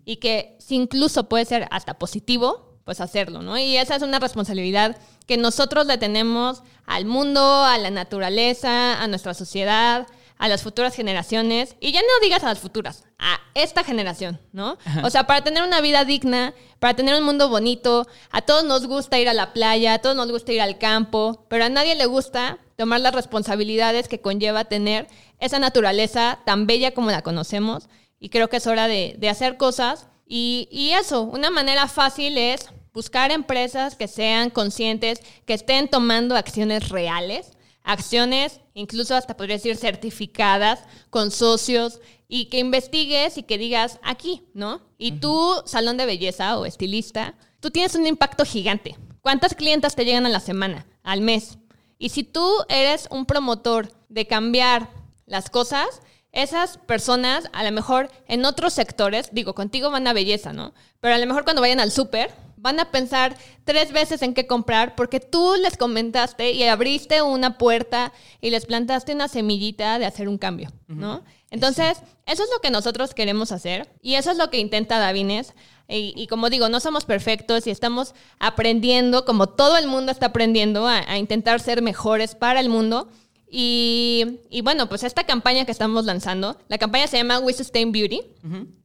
Speaker 4: y que si incluso puede ser hasta positivo, pues hacerlo, ¿no? Y esa es una responsabilidad que nosotros le tenemos al mundo, a la naturaleza, a nuestra sociedad, a las futuras generaciones, y ya no digas a las futuras, a esta generación, ¿no? O sea, para tener una vida digna, para tener un mundo bonito, a todos nos gusta ir a la playa, a todos nos gusta ir al campo, pero a nadie le gusta tomar las responsabilidades que conlleva tener esa naturaleza tan bella como la conocemos, y creo que es hora de, hacer cosas. Y, y eso, una manera fácil es buscar empresas que sean conscientes, que estén tomando acciones reales, acciones incluso hasta podría decir certificadas con socios y que investigues y que digas aquí, ¿no? Y tú, salón de belleza o estilista, tú tienes un impacto gigante. ¿Cuántas clientas te llegan a la semana, al mes? Y si tú eres un promotor de cambiar las cosas, esas personas, a lo mejor en otros sectores, digo, contigo van a belleza, ¿no? Pero a lo mejor cuando vayan al súper, van a pensar tres veces en qué comprar porque tú les comentaste y abriste una puerta y les plantaste una semillita de hacer un cambio, ¿no? Entonces, eso es lo que nosotros queremos hacer y eso es lo que intenta Davines. Y, como digo, no somos perfectos y estamos aprendiendo, como todo el mundo está aprendiendo, a intentar ser mejores para el mundo. Y, bueno, pues esta campaña que estamos lanzando, la campaña se llama We Sustain Beauty.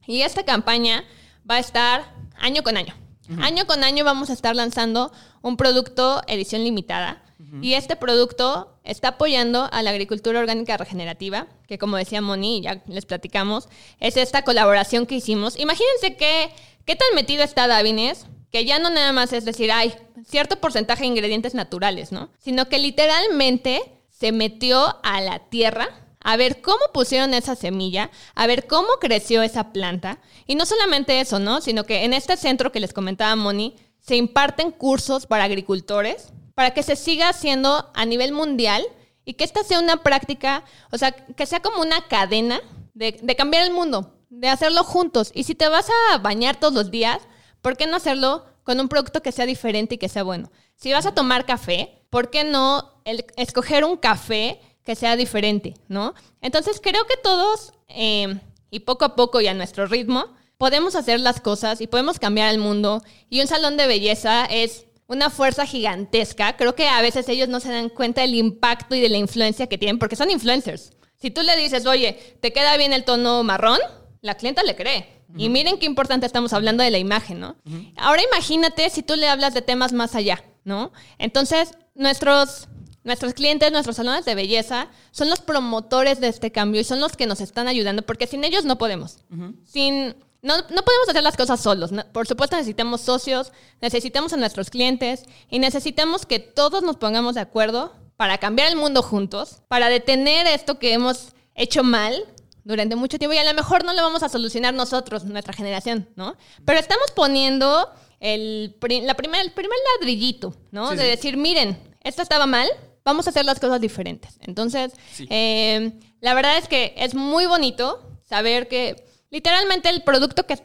Speaker 4: Y esta campaña va a estar año con año. Año con año vamos a estar lanzando un producto edición limitada. Y este producto está apoyando a la agricultura orgánica regenerativa, que como decía Moni, ya les platicamos, es esta colaboración que hicimos. Imagínense que, qué tan metido está Davines, que ya no nada más es decir, hay cierto porcentaje de ingredientes naturales, ¿no? Sino que literalmente se metió a la tierra a ver cómo pusieron esa semilla, a ver cómo creció esa planta. Y no solamente eso, ¿no? Sino que en este centro que les comentaba Moni, se imparten cursos para agricultores para que se siga haciendo a nivel mundial y que esta sea una práctica, o sea, que sea como una cadena de, cambiar el mundo, de hacerlo juntos. Y si te vas a bañar todos los días, ¿por qué no hacerlo con un producto que sea diferente y que sea bueno? Si vas a tomar café, ¿por qué no escoger un café que sea diferente, ¿no? Entonces creo que todos, em, y poco a poco y a nuestro ritmo, podemos hacer las cosas y podemos cambiar el mundo. Y un salón de belleza es una fuerza gigantesca. Creo que a veces ellos no se dan cuenta del impacto y de la influencia que tienen, porque son influencers. Si tú le dices, oye, ¿te queda bien el tono marrón? La clienta le cree. Y miren qué importante estamos hablando de la imagen, ¿no? Ahora imagínate si tú le hablas de temas más allá, ¿no? Entonces, nuestros, nuestros clientes, nuestros salones de belleza, son los promotores de este cambio y son los que nos están ayudando, porque sin ellos no podemos. Sin, no, no, podemos hacer las cosas solos. Por supuesto necesitamos socios, necesitamos a nuestros clientes y necesitamos que todos nos pongamos de acuerdo para cambiar el mundo juntos, para detener esto que hemos hecho mal durante mucho tiempo y a lo mejor no lo vamos a solucionar nosotros, nuestra generación, ¿no? Pero estamos poniendo el, la primer, el primer ladrillito, ¿no? de decir, miren, esto estaba mal, vamos a hacer las cosas diferentes. Entonces, eh, la verdad es que es muy bonito saber que Literalmente el producto que,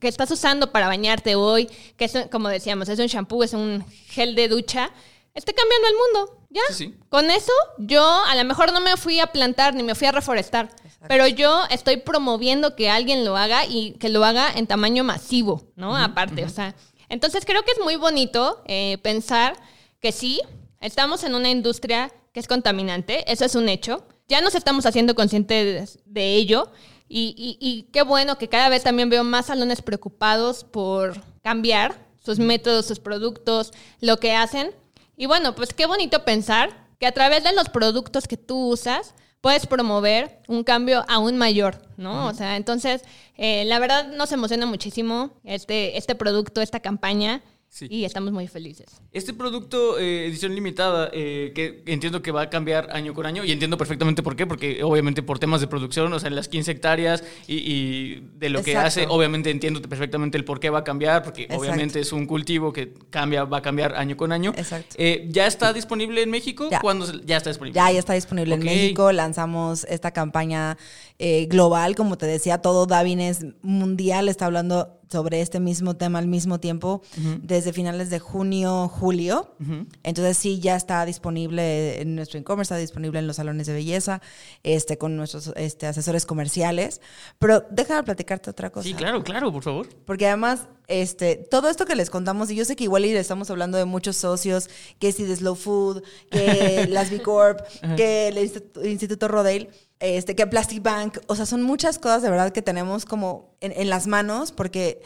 Speaker 4: que estás usando para bañarte hoy, que es, como decíamos, es un shampoo, es un gel de ducha, esté cambiando el mundo. ¿Ya? Con eso, yo a lo mejor no me fui a plantar ni me fui a reforestar, pero yo estoy promoviendo que alguien lo haga y que lo haga en tamaño masivo, ¿no? Aparte, o sea. Entonces creo que es muy bonito eh, pensar que sí, estamos en una industria que es contaminante, eso es un hecho. Ya nos estamos haciendo conscientes de ello y, qué bueno que cada vez también veo más salones preocupados por cambiar sus métodos, sus productos, lo que hacen. Y bueno, pues qué bonito pensar que a través de los productos que tú usas, puedes promover un cambio aún mayor, ¿no? O sea, entonces, eh, la verdad nos emociona muchísimo este, este producto, esta campaña. Y estamos muy felices.
Speaker 1: Este producto, eh, edición limitada, eh, que entiendo que va a cambiar año con año, y entiendo perfectamente por qué, porque obviamente por temas de producción, o sea, en las 15 hectáreas y, de lo que hace, obviamente entiendo perfectamente el por qué va a cambiar, porque obviamente es un cultivo que cambia, va a cambiar año con año. Exacto. Eh, ¿Ya está disponible en México?
Speaker 3: Ya.
Speaker 1: ¿Cuándo ya está disponible?
Speaker 3: Ya, ya está disponible en México. Lanzamos esta campaña global, como te decía, todo Davines mundial está hablando sobre este mismo tema al mismo tiempo desde finales de junio, julio. Entonces sí, ya está disponible en nuestro e-commerce, está disponible en los salones de belleza, este, con nuestros este, asesores comerciales. Pero déjame platicarte otra cosa.
Speaker 1: Sí, claro, claro, por favor.
Speaker 3: Porque además, este, todo esto que les contamos, y yo sé que igual y estamos hablando de muchos socios, que si de Slow Food, que las B Corp, que el Instituto Rodale, este, que Plastic Bank, o sea, son muchas cosas de verdad que tenemos como en, las manos porque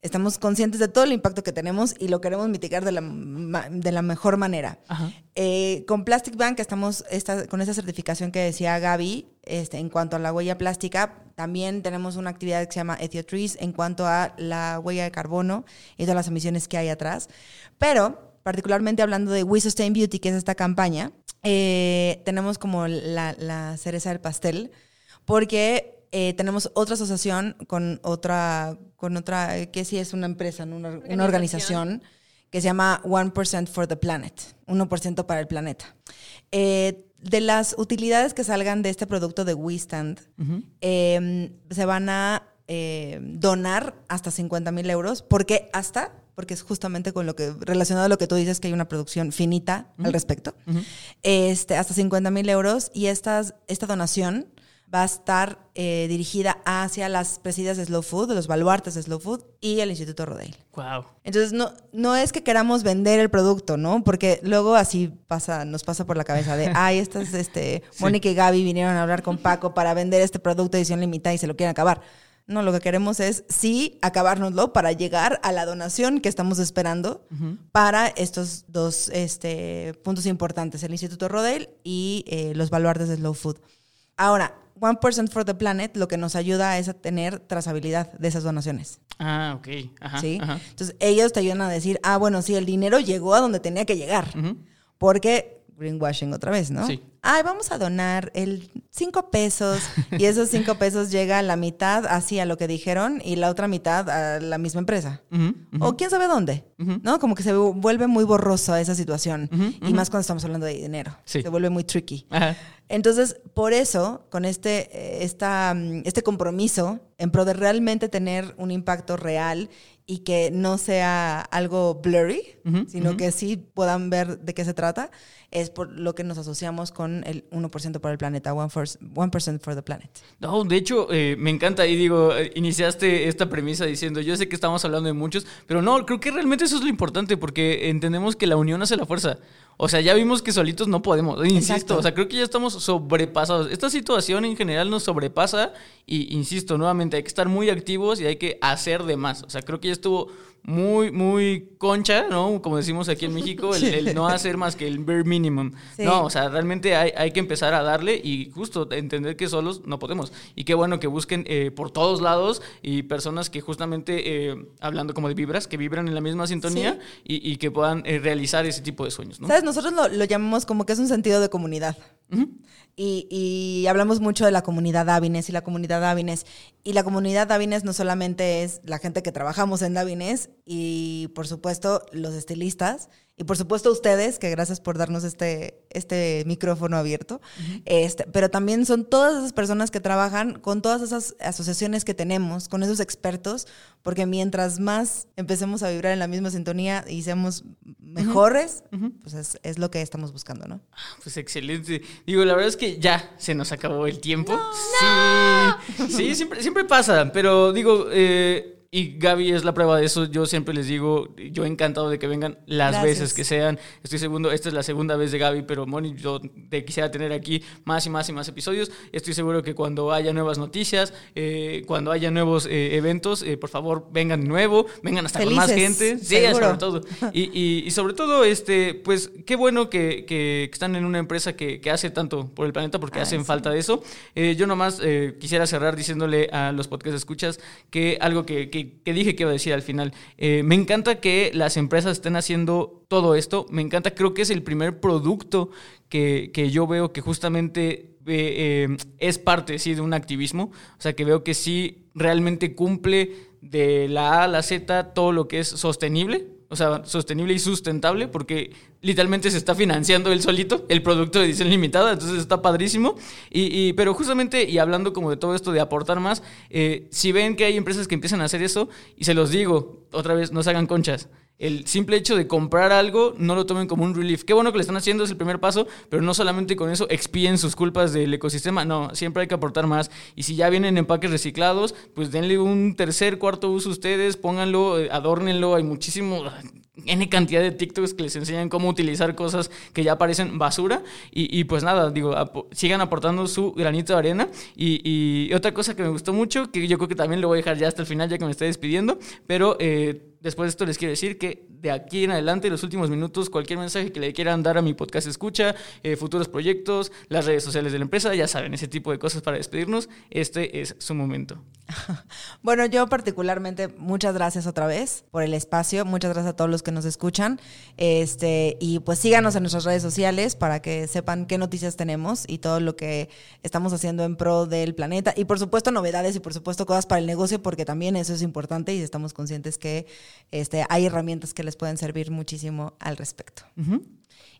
Speaker 3: estamos conscientes de todo el impacto que tenemos y lo queremos mitigar de la, de la mejor manera. Eh, con Plastic Bank estamos esta, con esa certificación que decía Gaby este, en cuanto a la huella plástica. También tenemos una actividad que se llama EthioTrees en cuanto a la huella de carbono y todas las emisiones que hay atrás. Pero particularmente hablando de We Sustain Beauty, que es esta campaña, eh, tenemos como la, cereza del pastel, porque eh, tenemos otra asociación con otra, con otra, que sí es una empresa, una, organización. que se llama 1% for the Planet, 1% para el planeta. Eh, de las utilidades que salgan de este producto de WeStand, em, se van a donar hasta 50 mil euros, porque hasta porque es justamente con lo que, relacionado a lo que tú dices, que hay una producción finita al respecto, este, hasta 50 mil euros y estas, esta donación va a estar eh, dirigida hacia las presidias de Slow Food, de los baluartes de Slow Food y el Instituto Rodale.
Speaker 1: Wow.
Speaker 3: Entonces, no, no es que queramos vender el producto, ¿no? Porque luego así pasa, nos pasa por la cabeza de, ay, estas, este, Mónica y Gaby vinieron a hablar con Paco para vender este producto edición limitada y se lo quieren acabar. No, lo que queremos es sí acabárnoslo para llegar a la donación que estamos esperando para estos dos este, puntos importantes, el Instituto Rodale y eh, los baluartes de Slow Food. Ahora, One Person for the Planet lo que nos ayuda es a tener trazabilidad de esas donaciones.
Speaker 1: Ah, ok. Ajá,
Speaker 3: ¿Sí? Entonces, ellos te ayudan a decir, ah, bueno, sí, el dinero llegó a donde tenía que llegar. Porque greenwashing otra vez, ¿no? Sí ay, vamos a donar el cinco pesos y esos cinco pesos llega a la mitad así a lo que dijeron y la otra mitad a la misma empresa. O quién sabe dónde, ¿no? Como que se vuelve muy borroso esa situación y más cuando estamos hablando de dinero. Se vuelve muy tricky. Entonces, por eso, con este, eh, esta, mm, este compromiso en pro de realmente tener un impacto real y que no sea algo blurry, sino que sí puedan ver de qué se trata, es por lo que nos asociamos con el 1% para el planeta, 1%, for the planet.
Speaker 1: No, de hecho, eh, me encanta y digo, eh, iniciaste esta premisa diciendo, yo sé que estamos hablando de muchos, pero no, creo que realmente eso es lo importante porque entendemos que la unión hace la fuerza. O sea, ya vimos que solitos no podemos, insisto, o sea, creo que ya estamos sobrepasados. Esta situación en general nos sobrepasa y, insisto, nuevamente, hay que estar muy activos y hay que hacer de más. O sea, creo que ya estuvo muy, muy concha, ¿no? Como decimos aquí en México, el, no hacer más que el bare minimum. No, o sea, realmente hay, hay, que empezar a darle y justo entender que solos no podemos. Y qué bueno que busquen eh, por todos lados y personas que justamente, eh, hablando como de vibras, que vibran en la misma sintonía y, y, que puedan eh, realizar ese tipo de sueños, ¿no?
Speaker 3: ¿Sabes? Nosotros lo, lo llamamos como que es un sentido de comunidad. Y, hablamos mucho de la comunidad Davines y la comunidad Davines. Y la comunidad Davines no solamente es la gente que trabajamos en Davines, ustedes y por supuesto los estilistas. Y por supuesto ustedes, que gracias por darnos este, este micrófono abierto, este, pero también son todas esas personas que trabajan con todas esas asociaciones que tenemos, con esos expertos, porque mientras más empecemos a vibrar en la misma sintonía y seamos mejores, pues es, es lo que estamos buscando, ¿no?
Speaker 1: Pues excelente. Digo, la verdad es que ya se nos acabó el tiempo. Sí, sí, siempre, siempre pasa, pero digo, eh, y Gaby es la prueba de eso. Yo siempre les digo, yo encantado de que vengan las
Speaker 3: Gracias.
Speaker 1: veces que sean. Estoy seguro, esta es la segunda vez de Gaby, pero Moni, yo te quisiera tener aquí más y más y más episodios. Estoy seguro que cuando haya nuevas noticias, eh, cuando haya nuevos eh, eventos, eh, por favor, vengan de nuevo, vengan hasta con más gente. Sí, sobre todo. Y, y- y sobre todo, este, pues, qué bueno que, que están en una empresa que, que hace tanto por el planeta porque
Speaker 3: Ay,
Speaker 1: hacen
Speaker 3: sí.
Speaker 1: falta de eso. Eh, yo nomás eh, quisiera cerrar diciéndole a los podcast escuchas que algo que, que- que dije que iba a decir al final. Eh, me encanta que las empresas estén haciendo todo esto. Me encanta, creo que es el primer producto que, que yo veo que justamente eh, eh, es parte sí, de un activismo. O sea, que veo que sí realmente cumple de la A a la Z todo lo que es sostenible. O sea, sostenible y sustentable, porque literalmente se está financiando él solito el producto de edición limitada, entonces está padrísimo. Y, y- pero justamente, y hablando como de todo esto de aportar más, eh, si ven que hay empresas que empiezan a hacer eso, y se los digo, otra vez, no se hagan conchas. El simple hecho de comprar algo, no lo tomen como un relief. Qué bueno que lo están haciendo, es el primer paso, pero no solamente con eso expíen sus culpas del ecosistema. No, siempre hay que aportar más. Y si ya vienen empaques reciclados, pues denle un tercer, cuarto uso ustedes, pónganlo, eh, adórnenlo. Hay muchísimo, N cantidad de TikToks que les enseñan cómo utilizar cosas que ya parecen basura. Y, y pues nada, digo, sigan aportando su granito de arena. Y, y otra cosa que me gustó mucho, que yo creo que también lo voy a dejar ya hasta el final, ya que me estoy despidiendo, pero eh, después de esto les quiero decir que de aquí en adelante, los últimos minutos, cualquier mensaje que le quieran dar a mi podcast escucha, eh, futuros proyectos, las redes sociales de la empresa, ya saben, ese tipo de cosas para despedirnos, este es su momento.
Speaker 3: Bueno, yo particularmente, muchas gracias otra vez por el espacio, muchas gracias a todos los que nos escuchan. Este, y pues síganos en nuestras redes sociales para que sepan qué noticias tenemos y todo lo que estamos haciendo en pro del planeta. Y por supuesto, novedades y por supuesto cosas para el negocio, porque también eso es importante y estamos conscientes que este, hay herramientas que les pueden servir muchísimo al respecto.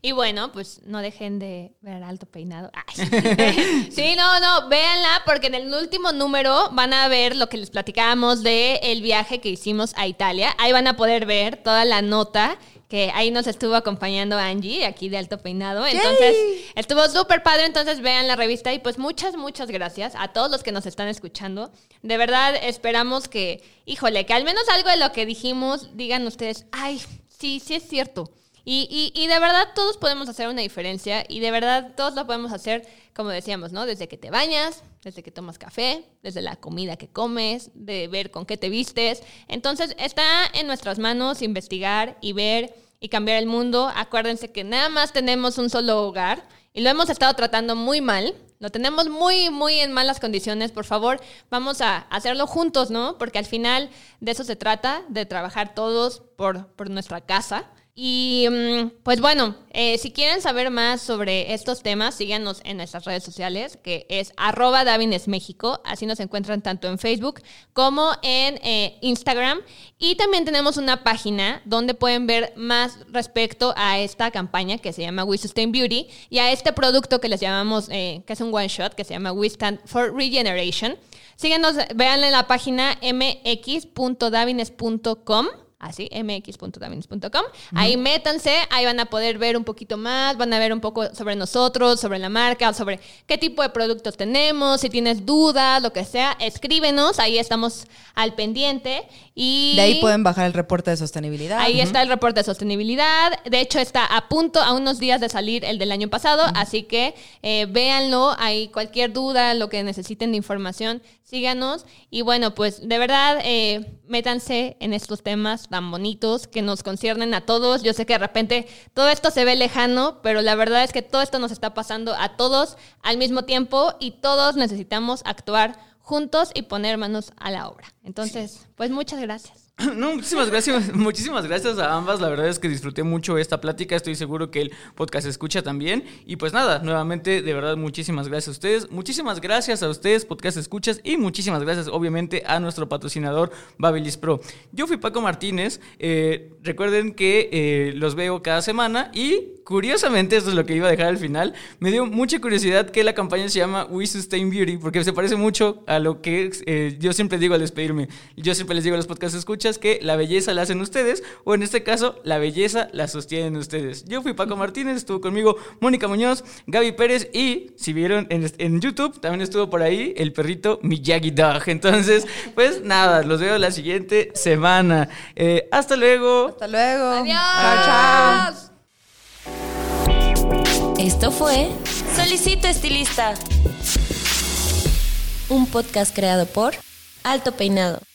Speaker 4: Y bueno, pues no dejen de ver Alto Peinado. Ay. sí, no, no, véanla porque en el último número van a ver lo que les platicábamos de el viaje que hicimos a Italia. Ahí van a poder ver toda la nota que ahí nos estuvo acompañando Angie, aquí de Alto Peinado. Entonces, estuvo súper padre, entonces vean la revista y pues muchas, muchas gracias a todos los que nos están escuchando. De verdad, esperamos que, híjole, que al menos algo de lo que dijimos digan ustedes, ay, sí, sí es cierto. Y, y, y de verdad todos podemos hacer una diferencia y de verdad todos lo podemos hacer, como decíamos, ¿no? Desde que te bañas, desde que tomas café, desde la comida que comes, de ver con qué te vistes. Entonces está en nuestras manos investigar y ver y cambiar el mundo. Acuérdense que nada más tenemos un solo hogar y lo hemos estado tratando muy mal. Lo tenemos muy, muy en malas condiciones. Por favor, vamos a hacerlo juntos, ¿no? Porque al final de eso se trata, de trabajar todos por, por nuestra casa. Y mm, pues bueno, eh, si quieren saber más sobre estos temas, síganos en nuestras redes sociales, que es arroba México. Así nos encuentran tanto en Facebook como en eh, Instagram. Y también tenemos una página donde pueden ver más respecto a esta campaña que se llama We Sustain Beauty y a este producto que les llamamos, eh, que es un one shot, que se llama We Stand for Regeneration. Síguenos, vean en la página mx.davines.com. Así, mx.davines.com. Ahí métanse, ahí van a poder ver un poquito más, van a ver un poco sobre nosotros, sobre la marca, sobre qué tipo de productos tenemos, si tienes dudas, lo que sea, escríbenos, ahí estamos al pendiente. Y
Speaker 3: De ahí pueden bajar el reporte de sostenibilidad.
Speaker 4: Ahí está el reporte de sostenibilidad. De hecho, está a punto, a unos días de salir el del año pasado. Así que eh, véanlo. Hay cualquier duda, lo que necesiten de información, síganos. Y bueno, pues de verdad, eh, métanse en estos temas tan bonitos que nos conciernen a todos. Yo sé que de repente todo esto se ve lejano, pero la verdad es que todo esto nos está pasando a todos al mismo tiempo y todos necesitamos actuar juntos y poner manos a la obra. Entonces, pues muchas gracias.
Speaker 1: No, muchísimas gracias, muchísimas gracias a ambas. La verdad es que disfruté mucho esta plática. Estoy seguro que el podcast se escucha también. Y pues nada, nuevamente, de verdad, muchísimas gracias a ustedes. Muchísimas gracias a ustedes, podcast escuchas. Y muchísimas gracias, obviamente, a nuestro patrocinador Babilis Pro. Yo fui Paco Martínez. Eh, recuerden que eh, los veo cada semana. Y curiosamente, esto es lo que iba a dejar al final. Me dio mucha curiosidad que la campaña se llama We Sustain Beauty, porque se parece mucho a lo que eh, yo siempre digo al despedirme. Yo siempre les digo a los podcast escuchas que la belleza la hacen ustedes, o en este caso, la belleza la sostienen ustedes. Yo fui Paco Martínez, estuvo conmigo Mónica Muñoz, Gaby Pérez y, si vieron en, YouTube, también estuvo por ahí el perrito Miyagi Dog. Entonces, pues nada, los veo la siguiente semana. Eh, hasta luego.
Speaker 3: Hasta luego.
Speaker 4: Adiós.
Speaker 2: Esto fue Solicito Estilista, un podcast creado por Alto Peinado.